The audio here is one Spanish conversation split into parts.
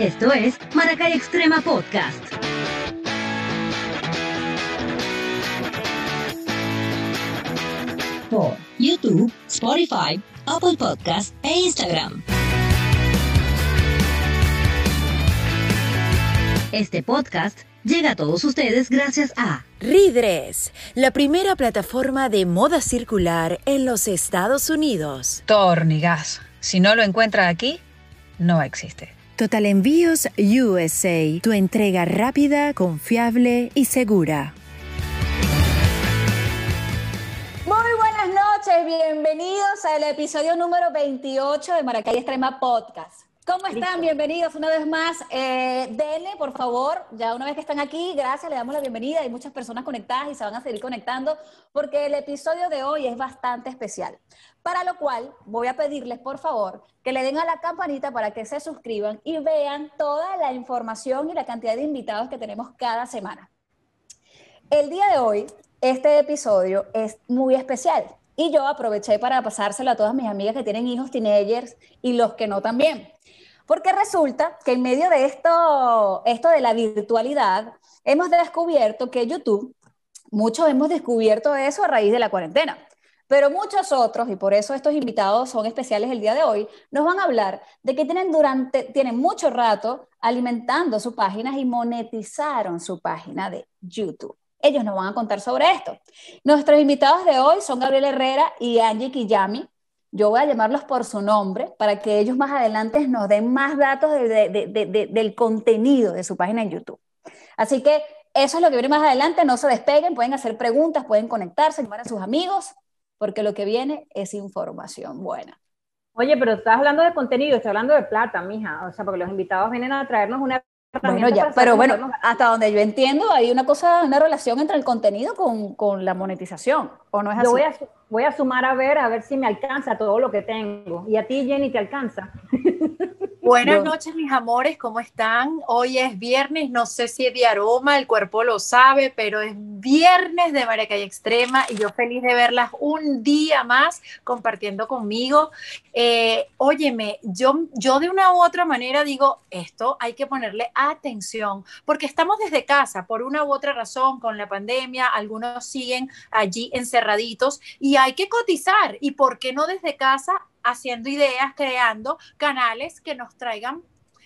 Esto es Maracay Extrema Podcast. Por YouTube, Spotify, Apple Podcast e Instagram. Este podcast llega a todos ustedes gracias a Ridres, la primera plataforma de moda circular en los Estados Unidos. Tornigas. Si no lo encuentra aquí, no existe. Total Envíos USA, tu entrega rápida, confiable y segura. Muy buenas noches, bienvenidos al episodio número 28 de Maracay Extrema Podcast. ¿Cómo están? Bienvenidos una vez más. Eh, denle, por favor, ya una vez que están aquí, gracias, le damos la bienvenida. Hay muchas personas conectadas y se van a seguir conectando porque el episodio de hoy es bastante especial. Para lo cual voy a pedirles, por favor, que le den a la campanita para que se suscriban y vean toda la información y la cantidad de invitados que tenemos cada semana. El día de hoy, este episodio es muy especial y yo aproveché para pasárselo a todas mis amigas que tienen hijos teenagers y los que no también. Porque resulta que en medio de esto, esto de la virtualidad, hemos descubierto que YouTube, muchos hemos descubierto eso a raíz de la cuarentena. Pero muchos otros, y por eso estos invitados son especiales el día de hoy, nos van a hablar de que tienen, durante, tienen mucho rato alimentando su página y monetizaron su página de YouTube. Ellos nos van a contar sobre esto. Nuestros invitados de hoy son Gabriel Herrera y Angie Kiyami. Yo voy a llamarlos por su nombre para que ellos más adelante nos den más datos del contenido de su página en YouTube. Así que eso es lo que viene más adelante. No se despeguen, pueden hacer preguntas, pueden conectarse, llamar a sus amigos, porque lo que viene es información buena. Oye, pero estás hablando de contenido, estás hablando de plata, mija. O sea, porque los invitados vienen a traernos una bueno, ya, pero bueno, hasta donde yo entiendo, hay una cosa, una relación entre el contenido con, con la monetización, ¿o no es así? Yo voy a, voy a sumar a ver, a ver si me alcanza todo lo que tengo. ¿Y a ti, Jenny, te alcanza? Buenas noches, mis amores, ¿cómo están? Hoy es viernes, no sé si es de aroma, el cuerpo lo sabe, pero es viernes de Maracay Extrema y yo feliz de verlas un día más compartiendo conmigo. Eh, óyeme, yo, yo de una u otra manera digo, esto hay que ponerle atención, porque estamos desde casa, por una u otra razón, con la pandemia, algunos siguen allí encerraditos y hay que cotizar. ¿Y por qué no desde casa haciendo ideas, creando canales que nos traigan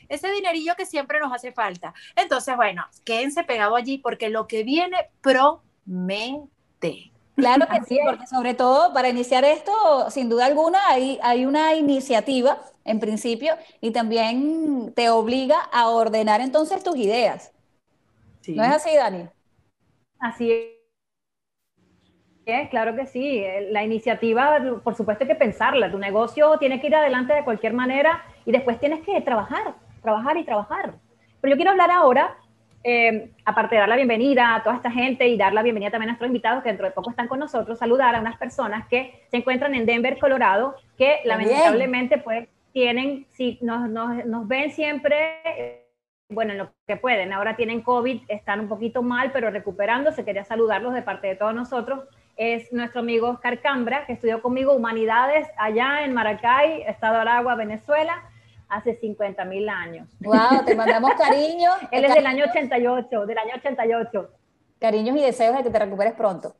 ese dinerillo que siempre nos hace falta. Entonces, bueno, quédense pegados allí porque lo que viene promete. Claro que sí, porque sobre todo para iniciar esto, sin duda alguna, hay, hay una iniciativa en principio y también te obliga a ordenar entonces tus ideas. ¿No es así, Dani? Así es claro que sí. La iniciativa, por supuesto, hay que pensarla. Tu negocio tiene que ir adelante de cualquier manera y después tienes que trabajar, trabajar y trabajar. Pero yo quiero hablar ahora, eh, aparte de dar la bienvenida a toda esta gente y dar la bienvenida también a nuestros invitados que dentro de poco están con nosotros, saludar a unas personas que se encuentran en Denver, Colorado, que lamentablemente pues tienen, si nos, nos, nos ven siempre bueno, en lo que pueden. Ahora tienen COVID, están un poquito mal, pero recuperándose. Quería saludarlos de parte de todos nosotros es nuestro amigo Oscar Cambra, que estudió conmigo Humanidades allá en Maracay, Estado Aragua, Venezuela, hace 50 mil años. ¡Wow! Te mandamos cariño. Él es del año 88, del año 88. Cariños y deseos de que te recuperes pronto.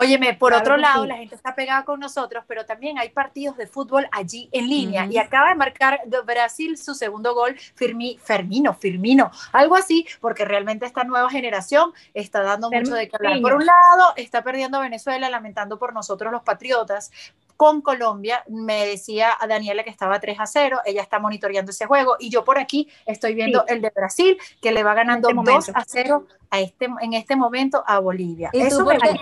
Óyeme, por otro lado, la gente está pegada con nosotros, pero también hay partidos de fútbol allí en línea. Y acaba de marcar Brasil su segundo gol, Firmi, Fermino, Firmino, algo así, porque realmente esta nueva generación está dando mucho de qué hablar. Por un lado, está perdiendo Venezuela, lamentando por nosotros los patriotas, con Colombia. Me decía a Daniela que estaba 3 a 0, ella está monitoreando ese juego y yo por aquí estoy viendo el de Brasil que le va ganando 2 este a 0 a este, en este momento a Bolivia. ¿Y Eso tú, por qué,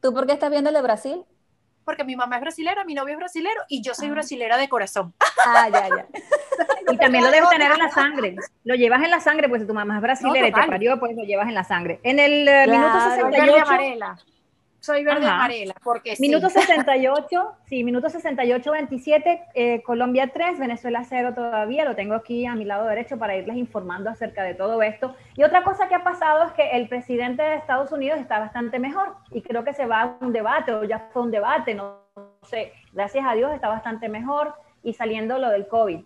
tú, por qué estás viendo el de Brasil? Porque mi mamá es brasilera, mi novio es brasilero y yo soy ah. brasilera de corazón. Ah, ya, ya. y también lo debes tener en la sangre. Lo llevas en la sangre, pues si tu mamá es brasilera y te parió, pues lo llevas en la sangre. En el eh, minuto 68 soy verde amarela, porque Minuto 68, sí, minuto 68, 27, eh, Colombia 3, Venezuela 0 todavía, lo tengo aquí a mi lado derecho para irles informando acerca de todo esto. Y otra cosa que ha pasado es que el presidente de Estados Unidos está bastante mejor y creo que se va a un debate, o ya fue un debate, no sé, gracias a Dios está bastante mejor y saliendo lo del COVID.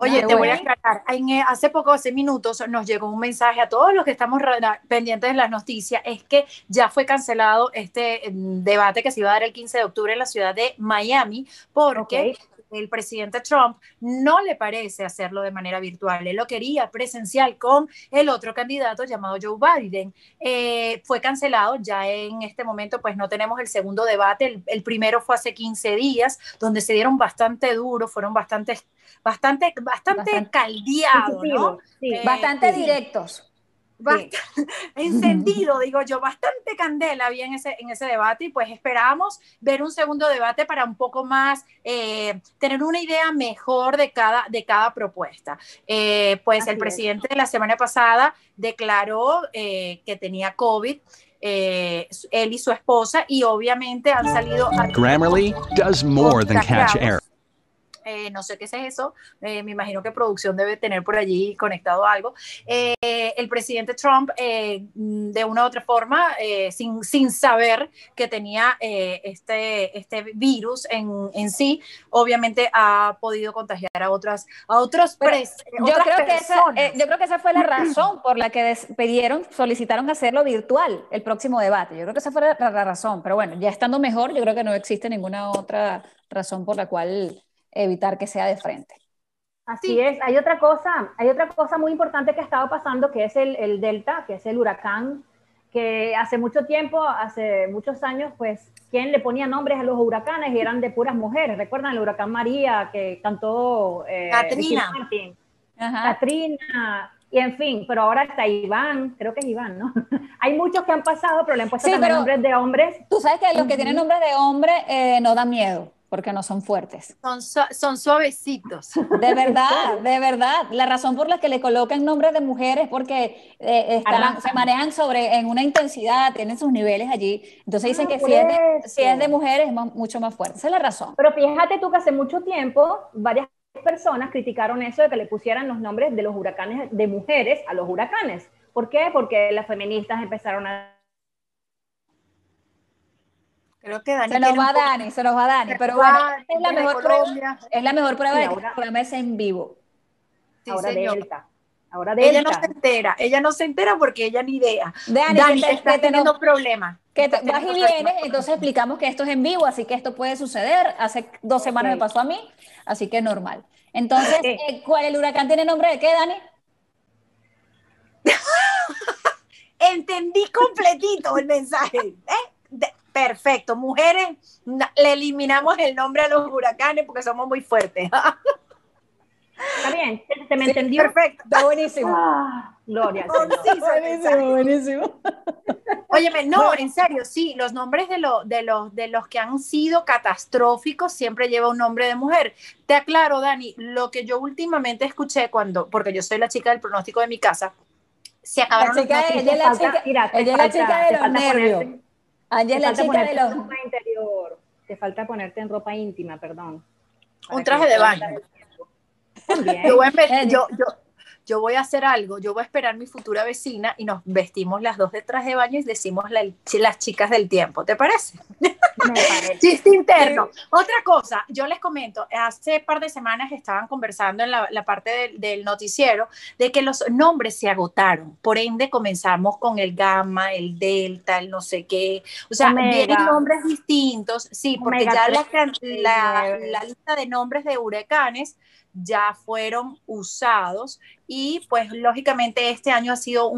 Oye, te voy a aclarar. Eh, hace poco, hace minutos, nos llegó un mensaje a todos los que estamos pendientes de las noticias, es que ya fue cancelado este mm, debate que se iba a dar el 15 de octubre en la ciudad de Miami, porque el presidente Trump no le parece hacerlo de manera virtual. Él lo quería presencial con el otro candidato llamado Joe Biden. Eh, fue cancelado, ya en este momento pues no tenemos el segundo debate. El, primero fue hace 15 días, donde se dieron bastante duros, fueron bastante, bastante, bastante, caldeados, ¿no? Eh, bastante directos. encendido, digo yo, bastante candela había en ese, en ese debate y pues esperamos ver un segundo debate para un poco más, eh, tener una idea mejor de cada, de cada propuesta. Eh, pues el presidente la semana pasada declaró eh, que tenía COVID. él y su esposa y obviamente han salido Grammarly does more than catch air eh, no sé qué es eso, eh, me imagino que producción debe tener por allí conectado algo. Eh, el presidente Trump, de una u otra forma, sin, sin saber que tenía este, este virus en, en, sí, obviamente ha podido contagiar a otras, a otros yo creo que esa, yo creo que esa fue la razón por la que despidieron, solicitaron hacerlo virtual el próximo debate. Yo creo que esa fue la razón, pero bueno, ya estando mejor, yo creo que no existe ninguna otra razón por la cual evitar que sea de frente. Así es, hay otra cosa, hay otra cosa muy importante que ha estado pasando que es el, el, Delta, que es el huracán, que hace mucho tiempo, hace muchos años, pues, ¿quién le ponía nombres a los huracanes? Y eran de puras mujeres. ¿Recuerdan el huracán María que cantó eh, Katrina? Katrina, y en fin, pero ahora está Iván, creo que es Iván, ¿no? Hay muchos que han pasado, pero le han puesto también nombres de hombres. Tú sabes que los que tienen nombres de hombre eh, no dan miedo porque no son fuertes. Son, son suavecitos. De verdad, de verdad. La razón por la que le colocan nombres de mujeres es porque eh, se manejan sobre en una intensidad, tienen sus niveles allí. Entonces dicen ah, que si es, de, si es, de, mujeres es mucho más fuerte. Esa es la razón. Pero fíjate tú que hace mucho tiempo varias personas criticaron eso de que le pusieran los nombres de los huracanes de mujeres a los huracanes. ¿Por qué? Porque las feministas empezaron a Creo que Dani se nos va Dani, se nos va Dani, pero bueno, es la mejor prueba, es la mejor prueba de que el programa es en vivo. ahora Delta. Ahora Delta. Ella no se entera, ella no se entera porque ella ni idea. Dani, Dani que está teniendo problemas. Que vas y vienes, entonces explicamos que esto es en vivo, así que esto puede suceder. Hace dos semanas me pasó a mí, así que es normal. Entonces, eh, ¿cuál el huracán tiene nombre de qué, Dani? Entendí completito el mensaje. ¿eh? Perfecto, mujeres, le eliminamos el nombre a los huracanes porque somos muy fuertes. Está bien, se me entendió. Perfecto. Está buenísimo. Ah, gloria. buenísimo, buenísimo. Óyeme, no, en serio, sí, los nombres de, de, los, de los que han sido catastróficos siempre lleva un nombre de mujer. Te aclaro, Dani, lo que yo últimamente escuché cuando, porque yo soy la chica del pronóstico de mi casa, se acabaron la chica, ella, es la chica, ella es la chica de los nervios. Ayer la chica de los... Ropa interior. Te falta ponerte en ropa íntima, perdón. Un traje de baño. Yo voy, a, yo, yo, yo voy a hacer algo, yo voy a esperar a mi futura vecina y nos vestimos las dos detrás de baño y decimos las chicas del tiempo, ¿te parece? Me parece. Chiste interno. Otra cosa, yo les comento, hace par de semanas estaban conversando en la, parte del, noticiero de que los nombres se agotaron, por ende comenzamos con el gamma, el delta, el no sé qué, o sea, vienen nombres distintos, sí, porque ya la, la lista de nombres de huracanes ya fueron usados y pues lógicamente este año ha sido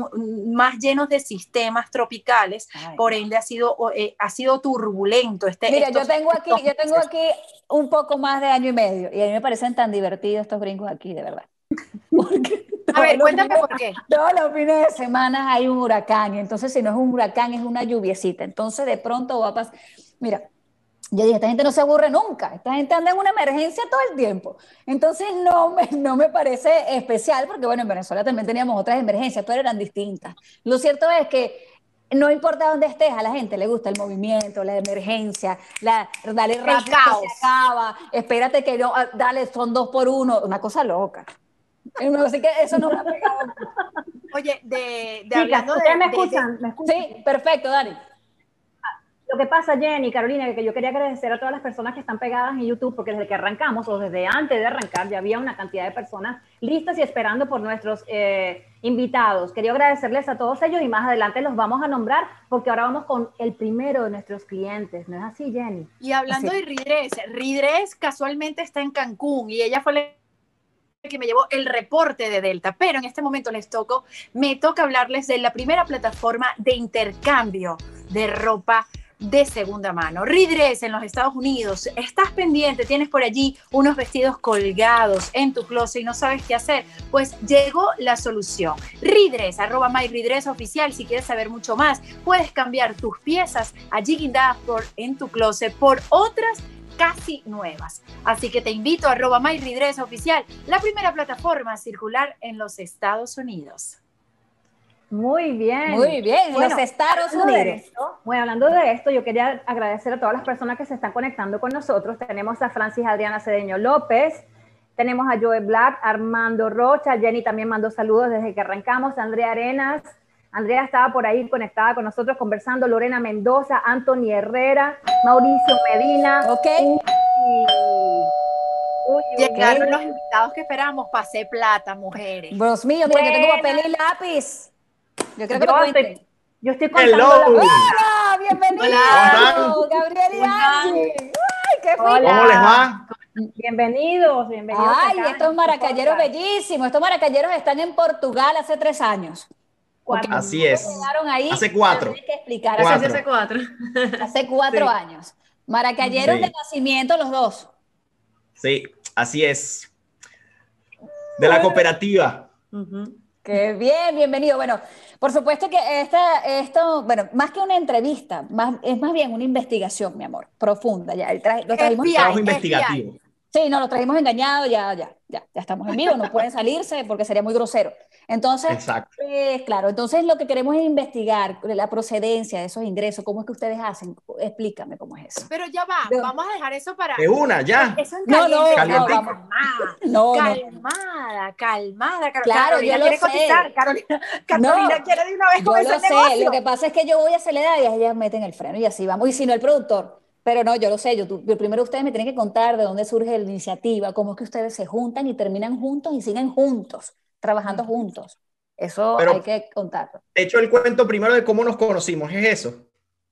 más lleno de sistemas tropicales, por ende ha sido, eh, ha sido turbulento. Este, Mira, yo tengo aquí, yo tengo aquí un poco más de año y medio y a mí me parecen tan divertidos estos gringos aquí, de verdad. a ver, cuéntame por qué. Todos los fines de semana hay un huracán y entonces si no es un huracán es una lluviecita, entonces de pronto va a pasar, mira, yo dije, esta gente no se aburre nunca, esta gente anda en una emergencia todo el tiempo. Entonces no me, no me parece especial, porque bueno, en Venezuela también teníamos otras emergencias, pero eran distintas. Lo cierto es que no importa dónde estés, a la gente le gusta el movimiento, la emergencia, la, dale rápido que se acaba, espérate que no, ah, dale, son dos por uno, una cosa loca. Así que eso no me ha pegado. Oye, de, de hablando de, me escuchan? ¿Me escuchan? Sí, perfecto, Dani Lo que pasa, Jenny, Carolina, que yo quería agradecer a todas las personas que están pegadas en YouTube, porque desde que arrancamos o desde antes de arrancar ya había una cantidad de personas listas y esperando por nuestros eh, invitados. Quería agradecerles a todos ellos y más adelante los vamos a nombrar porque ahora vamos con el primero de nuestros clientes. ¿No es así, Jenny? Y hablando de Ridres, Ridres casualmente está en Cancún y ella fue la que me llevó el reporte de Delta, pero en este momento les toco, me toca hablarles de la primera plataforma de intercambio de ropa de segunda mano. Ridres en los Estados Unidos, estás pendiente, tienes por allí unos vestidos colgados en tu closet y no sabes qué hacer, pues llegó la solución. Ridres, arroba MyRidres oficial, si quieres saber mucho más, puedes cambiar tus piezas allí guindadas por, en tu closet por otras casi nuevas. Así que te invito a arroba MyRidres oficial, la primera plataforma circular en los Estados Unidos. Muy bien. Muy bien, Bueno, los Estados Unidos. esto, bueno, hablando de esto, yo quería agradecer a todas las personas que se están conectando con nosotros. Tenemos a Francis Adriana Cedeño López, tenemos a Joe Black, Armando Rocha, Jenny también mandó saludos desde que arrancamos, Andrea Arenas, Andrea estaba por ahí conectada con nosotros conversando, Lorena Mendoza, Anthony Herrera, Mauricio Medina. Ok. Uy, uy, Llegaron los invitados que esperamos, pasé plata, mujeres. Dios mío, mira, yo tengo papel y lápiz. Yo creo que Yo lo estoy, cuenten. yo estoy contando Hello. la- ¡Hola! ¡Bienvenido! Hola. Gabriel y Angie. ¡Ay, qué fino! Hola. ¿Cómo les va? Bienvenidos, bienvenidos. Ay, acá. estos maracayeros Podcast. bellísimos. Estos maracayeros están en Portugal hace tres años. Cuatro. Así es. Llegaron ahí. Hace cuatro. Que explicar. Cuatro. Hace, cuatro. hace cuatro Sí. años. Maracayeros Sí. de nacimiento los dos. Sí, así es. De la cooperativa. Qué bien, bienvenido. Bueno, por supuesto que esta, esto, bueno, más que una entrevista, más, es más bien una investigación, mi amor, profunda. Ya, el traje- lo trajimos, FBI. Trabajo investigativo. Sí, no, lo trajimos engañado, ya, ya, ya, ya estamos en vivo, no pueden salirse porque sería muy grosero. Entonces, Exacto. eh, claro, entonces lo que queremos es investigar la procedencia de esos ingresos, cómo es que ustedes hacen, explícame cómo es eso. Pero ya va, Yo- vamos a dejar eso para... De una, ya. Eso en No, no, no, vamos. No, no. calmada, calmada. Car- Claro, Carolina yo lo quiere sé. cotizar, Carolina, Carolina No, quiere de una vez Yo comenzar lo sé, negocio. lo que pasa es que yo voy a acelerar y ellas meten el freno y así vamos. Y si no, el productor. Pero no, yo lo sé, yo, tú- yo primero ustedes me tienen que contar de dónde surge la iniciativa, cómo es que ustedes se juntan y terminan juntos y siguen juntos, trabajando juntos. Eso Pero- hay que contarlo. De hecho, el cuento primero de cómo nos conocimos es eso.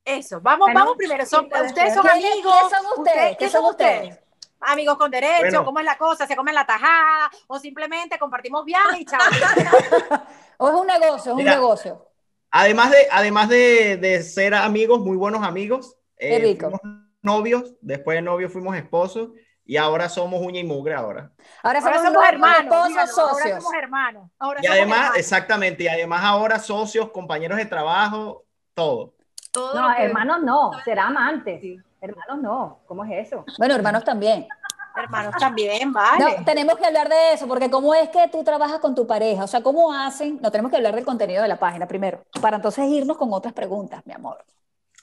Eso, vamos, Bueno, vamos primero. Son, sí, ustedes son ¿Quiénes- amigos. qué son ustedes? ¿Qué son ustedes? Amigos con derecho, Bueno. ¿cómo es la cosa? ¿Se comen la tajada? ¿O simplemente compartimos viajes y chao? O es un negocio, es un Mira, negocio. Además de, además de, de ser amigos, muy buenos amigos, Qué eh, rico. fuimos novios, después de novios fuimos esposos y ahora somos uña y mugre ahora. Ahora Ahora somos, somos novios, hermanos. esposos, socios. Ahora somos hermanos. Ahora Y somos además, hermanos. exactamente, y además ahora socios, compañeros de trabajo, todo. Todo No, que- hermanos no, será amantes. Sí. Hermanos no, ¿cómo es eso? Bueno, hermanos también. Hermanos también, vale. No, tenemos que hablar de eso, porque cómo es que tú trabajas con tu pareja, o sea, cómo hacen, no tenemos que hablar del contenido de la página primero, para entonces irnos con otras preguntas, mi amor.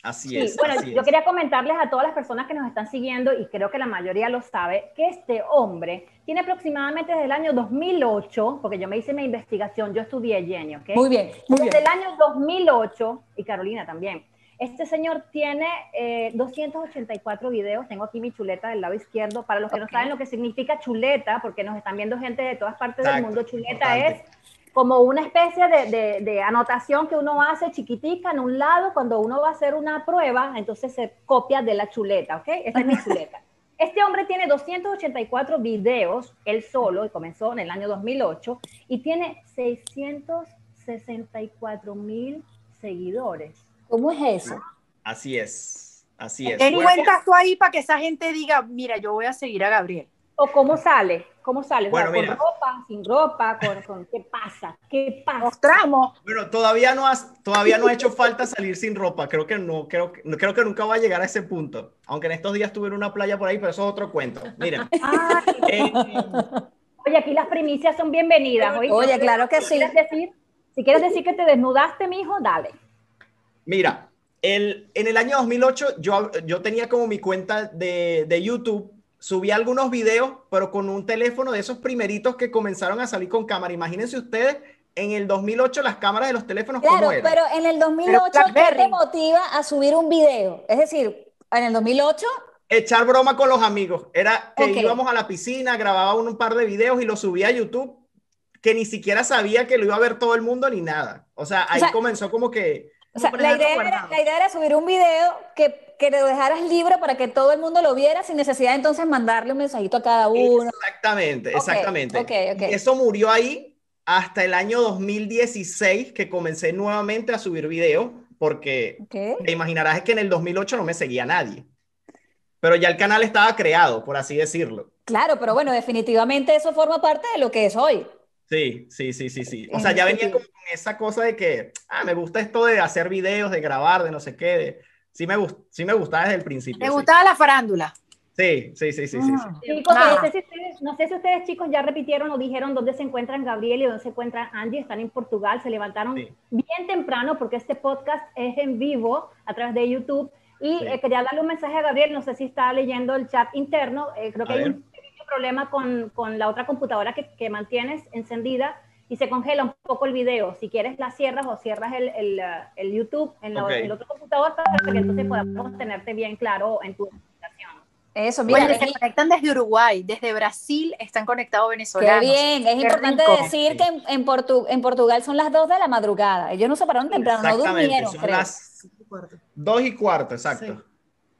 Así Sí, es. bueno, así yo es. quería comentarles a todas las personas que nos están siguiendo, y creo que la mayoría lo sabe, que este hombre tiene aproximadamente desde el año 2008, porque yo me hice mi investigación, yo estudié Jenny, ¿ok? Muy bien, muy Desde bien. el año 2008, y Carolina también, este señor tiene eh, 284 videos, tengo aquí mi chuleta del lado izquierdo, para los que no saben lo que significa chuleta, porque nos están viendo gente de todas partes del mundo, chuleta importante. es como una especie de, de- de anotación que uno hace chiquitica en un lado cuando uno va a hacer una prueba, entonces se copia de la chuleta, ¿ok? Esta es mi chuleta. Este hombre tiene 284 videos, él solo, y comenzó en el año 2008, y tiene 664 mil seguidores. ¿Cómo es eso? Así es. Así es. ¿Qué Bueno, cuentas tú ahí para que esa gente diga, mira, yo voy a seguir a Gabriel? ¿O cómo sale? ¿Cómo sale? O sea, Bueno, ¿Con mira. ropa, sin ropa? Con, con- ¿Qué pasa? ¿Qué pasa? Mostramos. Bueno, todavía no, has, todavía no ha hecho falta salir sin ropa. Creo que no, creo, que- creo que nunca va a llegar a ese punto. Aunque en estos días estuve en una playa por ahí, pero eso es otro cuento. Miren, Ay, eh, Oye, aquí las primicias son bienvenidas. ¿oíste? Oye, claro que Si sí. quieres decir, si quieres decir que te desnudaste, mijo, dale. mira, el, en el año 2008 yo, yo tenía como mi cuenta de, de YouTube, subí algunos videos, pero con un teléfono de esos primeritos que comenzaron a salir con cámara. Imagínense ustedes en el 2008 las cámaras de los teléfonos, Claro, ¿cómo eran? pero en el 2008, ¿qué te motiva a subir un video? Es decir, en el 2008, Echar broma con los amigos. Era que Ok. íbamos a la piscina, grababa un, un par de videos y los subía a YouTube, que ni siquiera sabía que lo iba a ver todo el mundo ni nada. O sea, ahí sea, comenzó como que... o sea, idea, era, la idea era subir un video que, que lo dejaras libre para que todo el mundo lo viera sin necesidad de entonces mandarle un mensajito a cada uno. Exactamente, exactamente. ok, ok. Y eso murió ahí hasta el año 2016, que comencé nuevamente a subir videos, porque te imaginarás que en el 2008 no me seguía nadie. Pero ya el canal estaba creado, por así decirlo. Claro, pero bueno, definitivamente eso forma parte de lo que es hoy. Sí, sí, sí, sí, sí. O sea, ya venía Indiscutible. como con esa cosa de que, ah, me gusta esto de hacer videos, de grabar, de no sé qué. de- Sí, me gust- sí me gustaba desde el principio. ¿Te sí. gustaba la farándula? Sí, sí, sí, sí, sí, sí. Chicos, Ah. no sé, si ustedes, no sé si ustedes chicos ya repitieron o dijeron dónde se encuentran Gabriel y dónde se encuentra Angie. Están en Portugal, se levantaron Sí. bien temprano porque este podcast es en vivo a través de YouTube. Y Sí. eh, quería darle un mensaje a Gabriel, no sé si está leyendo el chat interno. eh, creo que A hay ver. un pequeño problema con, con la otra computadora que, que mantienes encendida y se congela un poco el video. Si quieres la cierras o cierras el, el, uh, el YouTube en la- Ok. el otro computador para que entonces podamos tenerte bien claro en tu presentación. Eso, mira, es- se conectan desde Uruguay, desde Brasil están conectados Qué venezolanos. bien, es Qué importante rico. decir que en, en Portu- en Portugal son las 2 de la madrugada. Ellos no se pararon temprano, no durmieron, son creo. las dos y cuarto, exacto. Sí.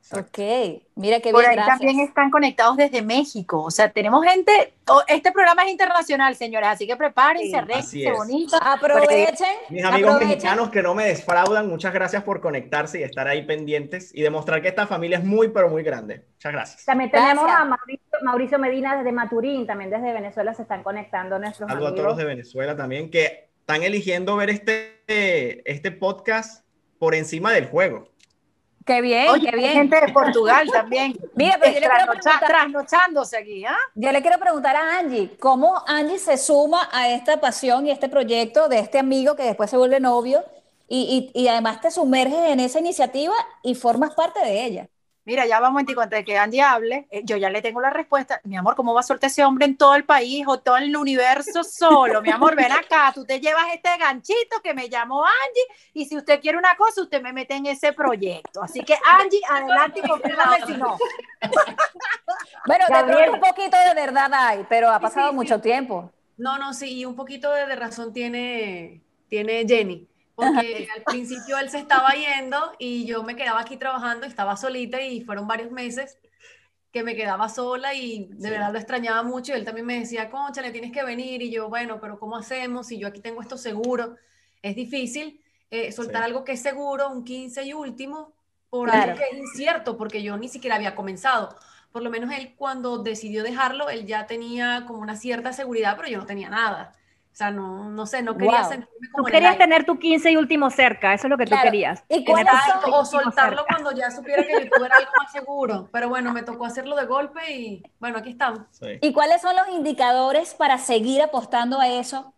Exacto. Ok, mira qué Por bien, ahí gracias. también están conectados desde México. O sea, tenemos gente. oh, este programa es internacional, señores, así que prepárense, Sí, es. bonito. Aprovechen, Mis amigos aprovechen. mexicanos que no me desfraudan, muchas gracias por conectarse y estar ahí pendientes y demostrar que esta familia es muy, pero muy grande. Muchas gracias. También tenemos Gracias. a Mauricio, Mauricio Medina desde Maturín, también desde Venezuela se están conectando nuestros Saludos a amigos. todos los de Venezuela también que están eligiendo ver este, este podcast por encima del juego. Qué bien, Oye, qué hay bien. gente de Portugal también. Mira, pero yo le quiero preguntar- trasnochándose aquí, ¿ah? Yo le quiero preguntar a Angie, ¿cómo Angie se suma a esta pasión y este proyecto de este amigo que después se vuelve novio y, y- y además te sumerges en esa iniciativa y formas parte de ella? Mira, ya vamos a antes de que Angie hable, eh, yo ya le tengo la respuesta. Mi amor, ¿cómo va a soltar ese hombre en todo el país o todo el universo solo? Mi amor, ven acá, tú te llevas este ganchito que me llamó Angie y si usted quiere una cosa, usted me mete en ese proyecto. Así que Angie, adelante y confírmame si no. Bueno, un poquito de verdad hay, pero ha pasado sí, sí. mucho tiempo. No, no, sí, y un poquito de, de razón tiene, tiene Jenny, porque al principio él se estaba yendo y yo me quedaba aquí trabajando, estaba solita y fueron varios meses que me quedaba sola y de Sí. verdad lo extrañaba mucho y él también me decía, concha, le tienes que venir y yo, bueno, pero ¿cómo hacemos si yo aquí tengo esto seguro? Es difícil eh, soltar Sí. algo que es seguro, un 15 y último, por Claro. algo que es incierto, porque yo ni siquiera había comenzado por lo menos él cuando decidió dejarlo, él ya tenía como una cierta seguridad, pero yo no tenía nada. O sea, no, no sé, no quería Wow. sentirme Tú como el querías tener tu 15 y último cerca, eso es lo que Claro. tú querías. ¿Y Tener cuáles tu son- 15 y o último soltarlo cerca. cuando ya supiera que YouTube era algo más seguro. Pero bueno, me tocó hacerlo de golpe y bueno, aquí estamos. Sí. ¿Y cuáles son los indicadores para seguir apostando a eso?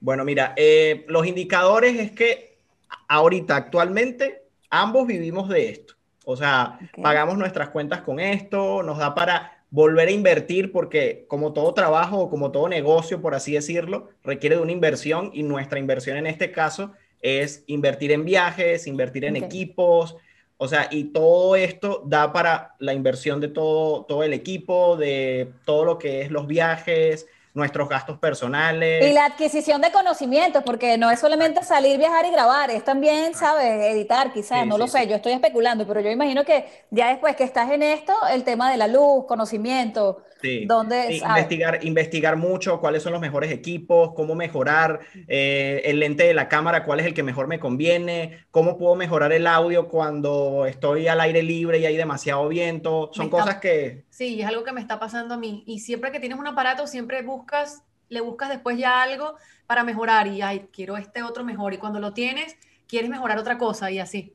Bueno, mira, eh, los indicadores es que ahorita, actualmente, ambos vivimos de esto. O sea, pagamos nuestras cuentas con esto, nos da para volver a invertir porque como todo trabajo o como todo negocio, por así decirlo, requiere de una inversión y nuestra inversión en este caso es invertir en viajes, invertir en equipos, o sea, y todo esto da para la inversión de todo, todo el equipo, de todo lo que es los viajes, nuestros gastos personales. Y la adquisición de conocimientos, porque no es solamente salir, viajar y grabar, es también, ¿sabes? Editar, quizás, Sí, no lo sé, sí. yo estoy especulando, pero yo imagino que ya después que estás en esto, el tema de la luz, conocimiento, Sí. ¿dónde Sí, sabes? investigar, investigar mucho cuáles son los mejores equipos, cómo mejorar eh, el lente de la cámara, cuál es el que mejor me conviene, cómo puedo mejorar el audio cuando estoy al aire libre y hay demasiado viento. Son está- cosas que... Sí, es algo que me está pasando a mí. Y siempre que tienes un aparato, siempre buscas, le buscas después ya algo para mejorar. Y, ay, quiero este otro mejor. Y cuando lo tienes, quieres mejorar otra cosa y así.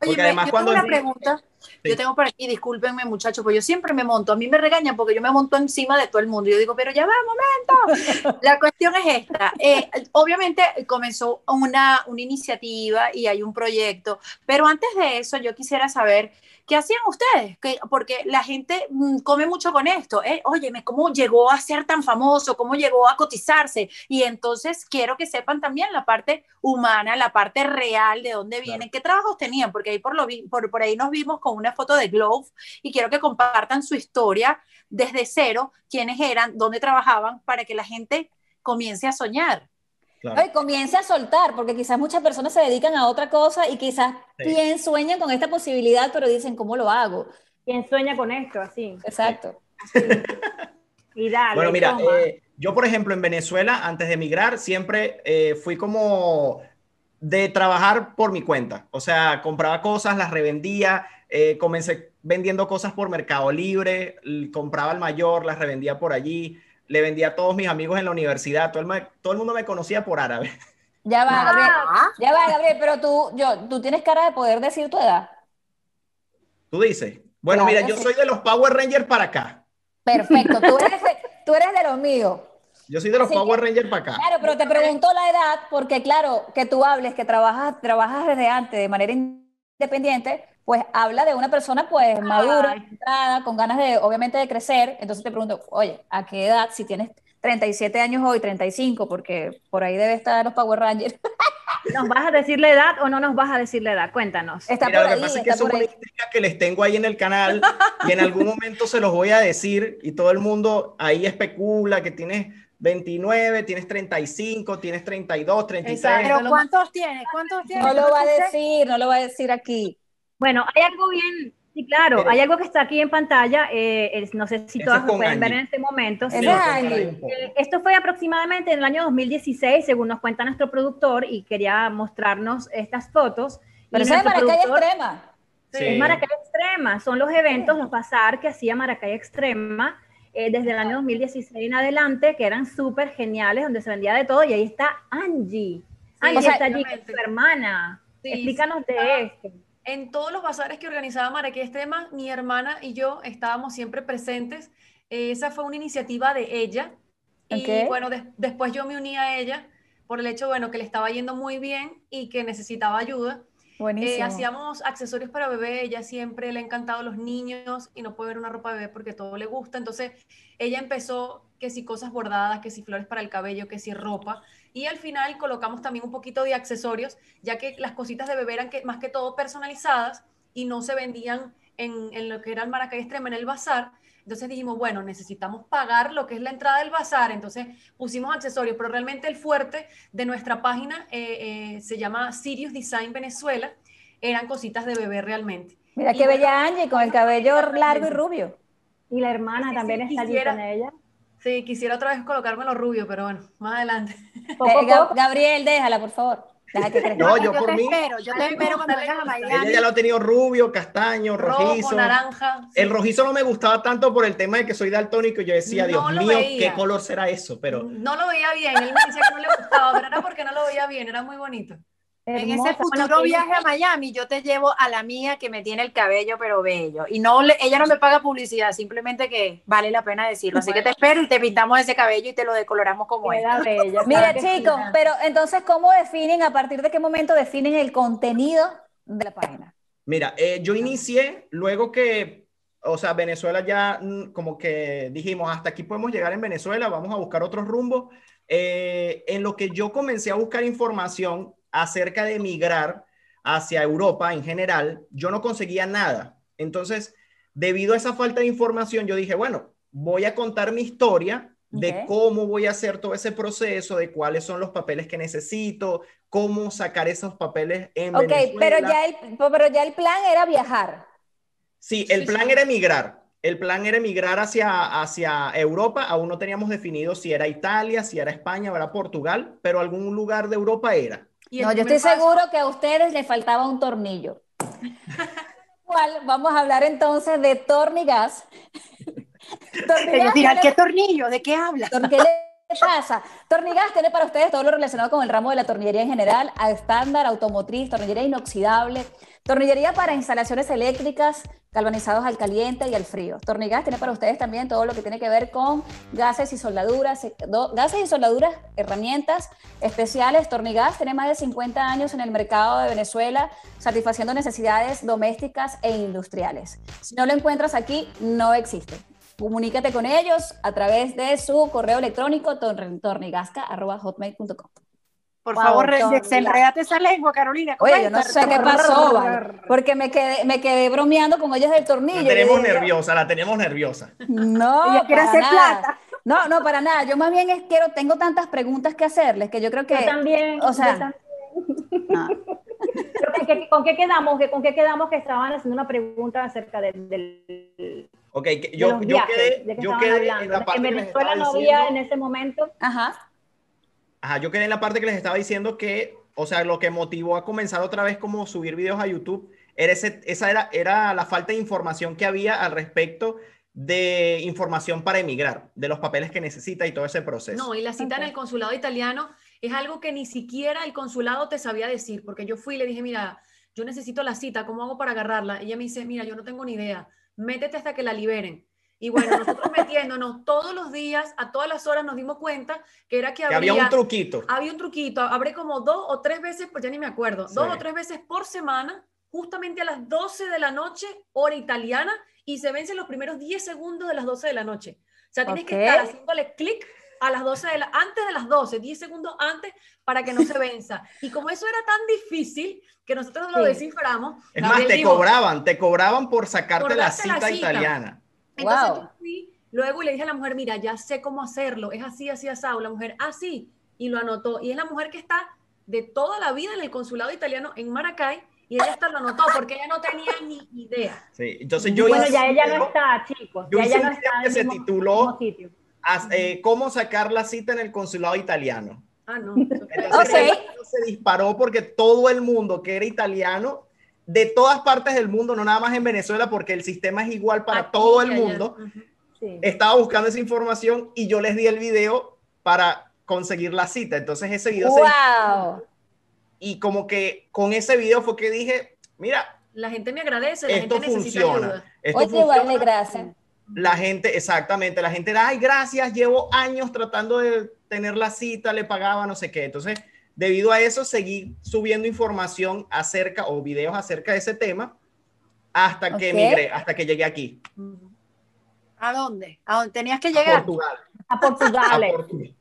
Oye, además yo cuando... tengo una pregunta. Yo tengo por aquí, discúlpenme muchachos, pues yo siempre me monto, a mí me regañan porque yo me monto encima de todo el mundo. Yo digo, pero ya va, momento. La cuestión es esta. Eh, obviamente comenzó una, una iniciativa y hay un proyecto, pero antes de eso yo quisiera saber ¿Qué hacían ustedes? porque la gente mm, come mucho con esto. ¿eh? Óyeme, ¿cómo llegó a ser tan famoso? ¿Cómo llegó a cotizarse? Y entonces quiero que sepan también la parte humana, la parte real de dónde vienen, qué trabajos tenían, porque ahí por, lo por, por ahí nos vimos con una foto de Glove y quiero que compartan su historia desde cero, quiénes eran, dónde trabajaban, para que la gente comience a soñar. Claro. comience a soltar, porque quizás muchas personas se dedican a otra cosa y quizás bien sueñan con esta posibilidad, pero dicen, ¿cómo lo hago? ¿Quién sueña con esto? Así. Exacto. Y dale, bueno, mira, eh, yo por ejemplo en Venezuela, antes de emigrar, siempre eh, fui como de trabajar por mi cuenta. O sea, compraba cosas, las revendía, eh, comencé vendiendo cosas por Mercado Libre, compraba al mayor, las revendía por allí le vendía a todos mis amigos en la universidad, todo el, todo el mundo me conocía por árabe. Ya va, Gabriel, ya va, Gabriel, pero tú, yo, tú tienes cara de poder decir tu edad. Tú dices. Bueno, mira, yo soy de los Power Rangers para acá. Perfecto, tú eres, tú eres de los míos. Yo soy de los Power Rangers para acá. Claro, pero te pregunto la edad porque, claro, que tú hables, que trabajas, trabajas desde antes de manera independiente, pues habla de una persona pues madura, entrada, con ganas de, obviamente, de crecer. Entonces te pregunto, oye, ¿a qué edad, si tienes 37 años hoy, 35, porque por ahí debe estar los Power Rangers? ¿Nos vas a decir la edad o no nos vas a decir la edad? Cuéntanos. Está por lo que ahí, pasa es que es una que les tengo ahí en el canal y en algún momento se los voy a decir y todo el mundo ahí especula que tienes 29, tienes 35, tienes 32, 33. Pero ¿cuántos tienes? ¿Cuántos tienes? No lo va a decir, no lo va a decir aquí. Bueno, hay algo bien, sí, claro, hay algo que está aquí en pantalla, eh, no sé si todas lo pueden ver en este momento. Eh, esto fue aproximadamente en el año 2016, según nos cuenta nuestro productor, y quería mostrarnos estas fotos. Pero eso es Maracay Extrema. Sí. Es Maracay Extrema, son los eventos, los pasar que hacía Maracay Extrema eh, desde el año 2016 en adelante, que eran súper geniales, donde se vendía de todo, y ahí está Angie. Angie está allí con su hermana. Explícanos de esto en todos los bazares que organizaba Maracay Extrema, mi hermana y yo estábamos siempre presentes. esa fue una iniciativa de ella. Y bueno, después yo me uní a ella por el hecho, bueno, que le estaba yendo muy bien y que necesitaba ayuda. Eh, hacíamos accesorios para bebé, ella siempre le ha encantado los niños y no puede ver una ropa de bebé porque todo le gusta. Entonces, ella empezó que si cosas bordadas, que si flores para el cabello, que si ropa. Y al final colocamos también un poquito de accesorios, ya que las cositas de bebé eran que, más que todo personalizadas y no se vendían en, en lo que era el Maracay Extrema, en el bazar. Entonces dijimos, bueno, necesitamos pagar lo que es la entrada del bazar, entonces pusimos accesorios, pero realmente el fuerte de nuestra página eh, eh, se llama Sirius Design Venezuela, eran cositas de bebé realmente. Mira qué bella Angie, con el cabello largo y rubio. Y la hermana también está allí con ella. Sí, quisiera otra vez colocarme los rubios, pero bueno, más adelante. Eh, Gabriel, déjala, por favor. No, yo, por mí. Espero, yo te espero cuando vengas a Miami. Ella ya lo ha tenido rubio, castaño, rojizo. naranja. El rojizo no me gustaba tanto por el tema de que soy daltónico. Yo decía, Dios mío, ¿qué color será eso? Pero... No lo veía bien. Él me decía que no le gustaba, pero era porque no lo veía bien. Era muy bonito. En ese futuro viaje a Miami, yo te llevo a la mía que me tiene el cabello pero bello. Y no ella no me paga publicidad, simplemente que vale la pena decirlo. Así que te espero y te pintamos ese cabello y te lo decoloramos como es. Mira, chicos, pero entonces, ¿cómo definen, a partir de qué momento definen el contenido de la página? Mira, eh, yo inicié luego que, o sea, Venezuela ya mm, como que dijimos, hasta aquí podemos llegar en Venezuela, vamos a buscar otros rumbos. Eh, en lo que yo comencé a buscar información, acerca de emigrar hacia Europa en general, yo no conseguía nada. Entonces, debido a esa falta de información, yo dije, bueno, voy a contar mi historia de cómo voy a hacer todo ese proceso, de cuáles son los papeles que necesito, cómo sacar esos papeles en Ok, pero ya, el, pero ya el plan era viajar. Sí, el plan era emigrar. El plan era emigrar hacia, hacia Europa. Aún no teníamos definido si era Italia, si era España o era Portugal, pero algún lugar de Europa era no, yo estoy seguro que a ustedes les faltaba un tornillo. vamos a hablar entonces de tornigas. ¿qué tornillo? ¿De qué habla? Porque pasa? Tornigas tiene para ustedes todo lo relacionado con el ramo de la tornillería en general, a estándar, automotriz, tornillería inoxidable, tornillería para instalaciones eléctricas, galvanizados al caliente y al frío. Tornigas tiene para ustedes también todo lo que tiene que ver con gases y soldaduras, eh, gases y soldaduras, herramientas especiales. Tornigas tiene más de 50 años en el mercado de Venezuela, satisfaciendo necesidades domésticas e industriales. Si no lo encuentras aquí, no existe. Comunícate con ellos a través de su correo electrónico torn- tornigasca.hotmail.com. Por Wow, favor, desenrédate esa lengua, Carolina. Oye, yo no sé qué pasó, vale, porque me quedé, me quedé bromeando con ellos del tornillo. La tenemos dije, nerviosa, la tenemos nerviosa. No, Ella quiere para hacer nada. plata. No, no, para nada. Yo más bien es, quiero, tengo tantas preguntas que hacerles que yo creo que. Yo también. o sea, yo también. no. Pero ¿con, qué, con qué quedamos? ¿Que- ¿Con qué quedamos que estaban haciendo una pregunta acerca del, del- Ok, que yo, yo viajes? quedé, ¿De qué yo quedé en la parte En que les Venezuela estaba no había diciendo- en ese momento. Ajá. Ajá, yo quedé en la parte que les estaba diciendo que, o sea, lo que motivó a comenzar otra vez como subir videos a YouTube, era ese, esa era, era la falta de información que había al respecto de información para emigrar, de los papeles que necesita y todo ese proceso. No, y la cita en el consulado italiano es algo que ni siquiera el consulado te sabía decir, porque yo fui y le dije, mira, yo necesito la cita, ¿cómo hago para agarrarla? Ella me dice, mira, yo no tengo ni idea, métete hasta que la liberen. Y bueno, nosotros metiéndonos todos los días, a todas las horas nos dimos cuenta que era que, que había un truquito. había un truquito, abre como dos o tres veces, pues ya ni me acuerdo, dos o tres veces por semana, justamente a las 12 de la noche, hora italiana, y se vencen los primeros 10 segundos de las 12 de la noche. O sea, tienes que estar haciéndole clic a las 12 de la, antes de las 12, 10 segundos antes para que no se venza. Y como eso era tan difícil que nosotros lo Sí. desciframos, Es más, te dijo, cobraban, te cobraban por sacarte la darte la cita cita. italiana. Entonces Wow. yo fui luego y le dije a la mujer, mira, ya sé cómo hacerlo, es así, así, asado. La mujer, así, y lo anotó. Y es la mujer que está de toda la vida en el consulado italiano en Maracay, y ella hasta lo anotó porque ella no tenía ni idea. Sí, entonces yo bueno, hice ya ella no está, chicos. yo Ya hice ella no está que se mismo- tituló- mismo eh, cómo sacar la cita en el consulado italiano. Ah, no. Entonces Ok. ese video se disparó porque todo el mundo que era italiano, de todas partes del mundo, no nada más en Venezuela, porque el sistema es igual para Aquí todo el allá. mundo. Sí. estaba buscando esa información y yo les di el video para conseguir la cita. Entonces ese video se ¡Wow! y como que con ese video fue que dije, mira, La gente me agradece, la esto gente necesita funciona. ayuda. Esto Oye, funciona. vale, gracias. La gente, exactamente, la gente era, ay, gracias, llevo años tratando de tener la cita, le pagaba, no sé qué. Entonces, debido a eso, seguí subiendo información acerca o videos acerca de ese tema hasta que Ok. emigré, hasta que llegué aquí, ¿A dónde? ¿A dónde tenías que a llegar? Portugal. A Portugal. A Portugal.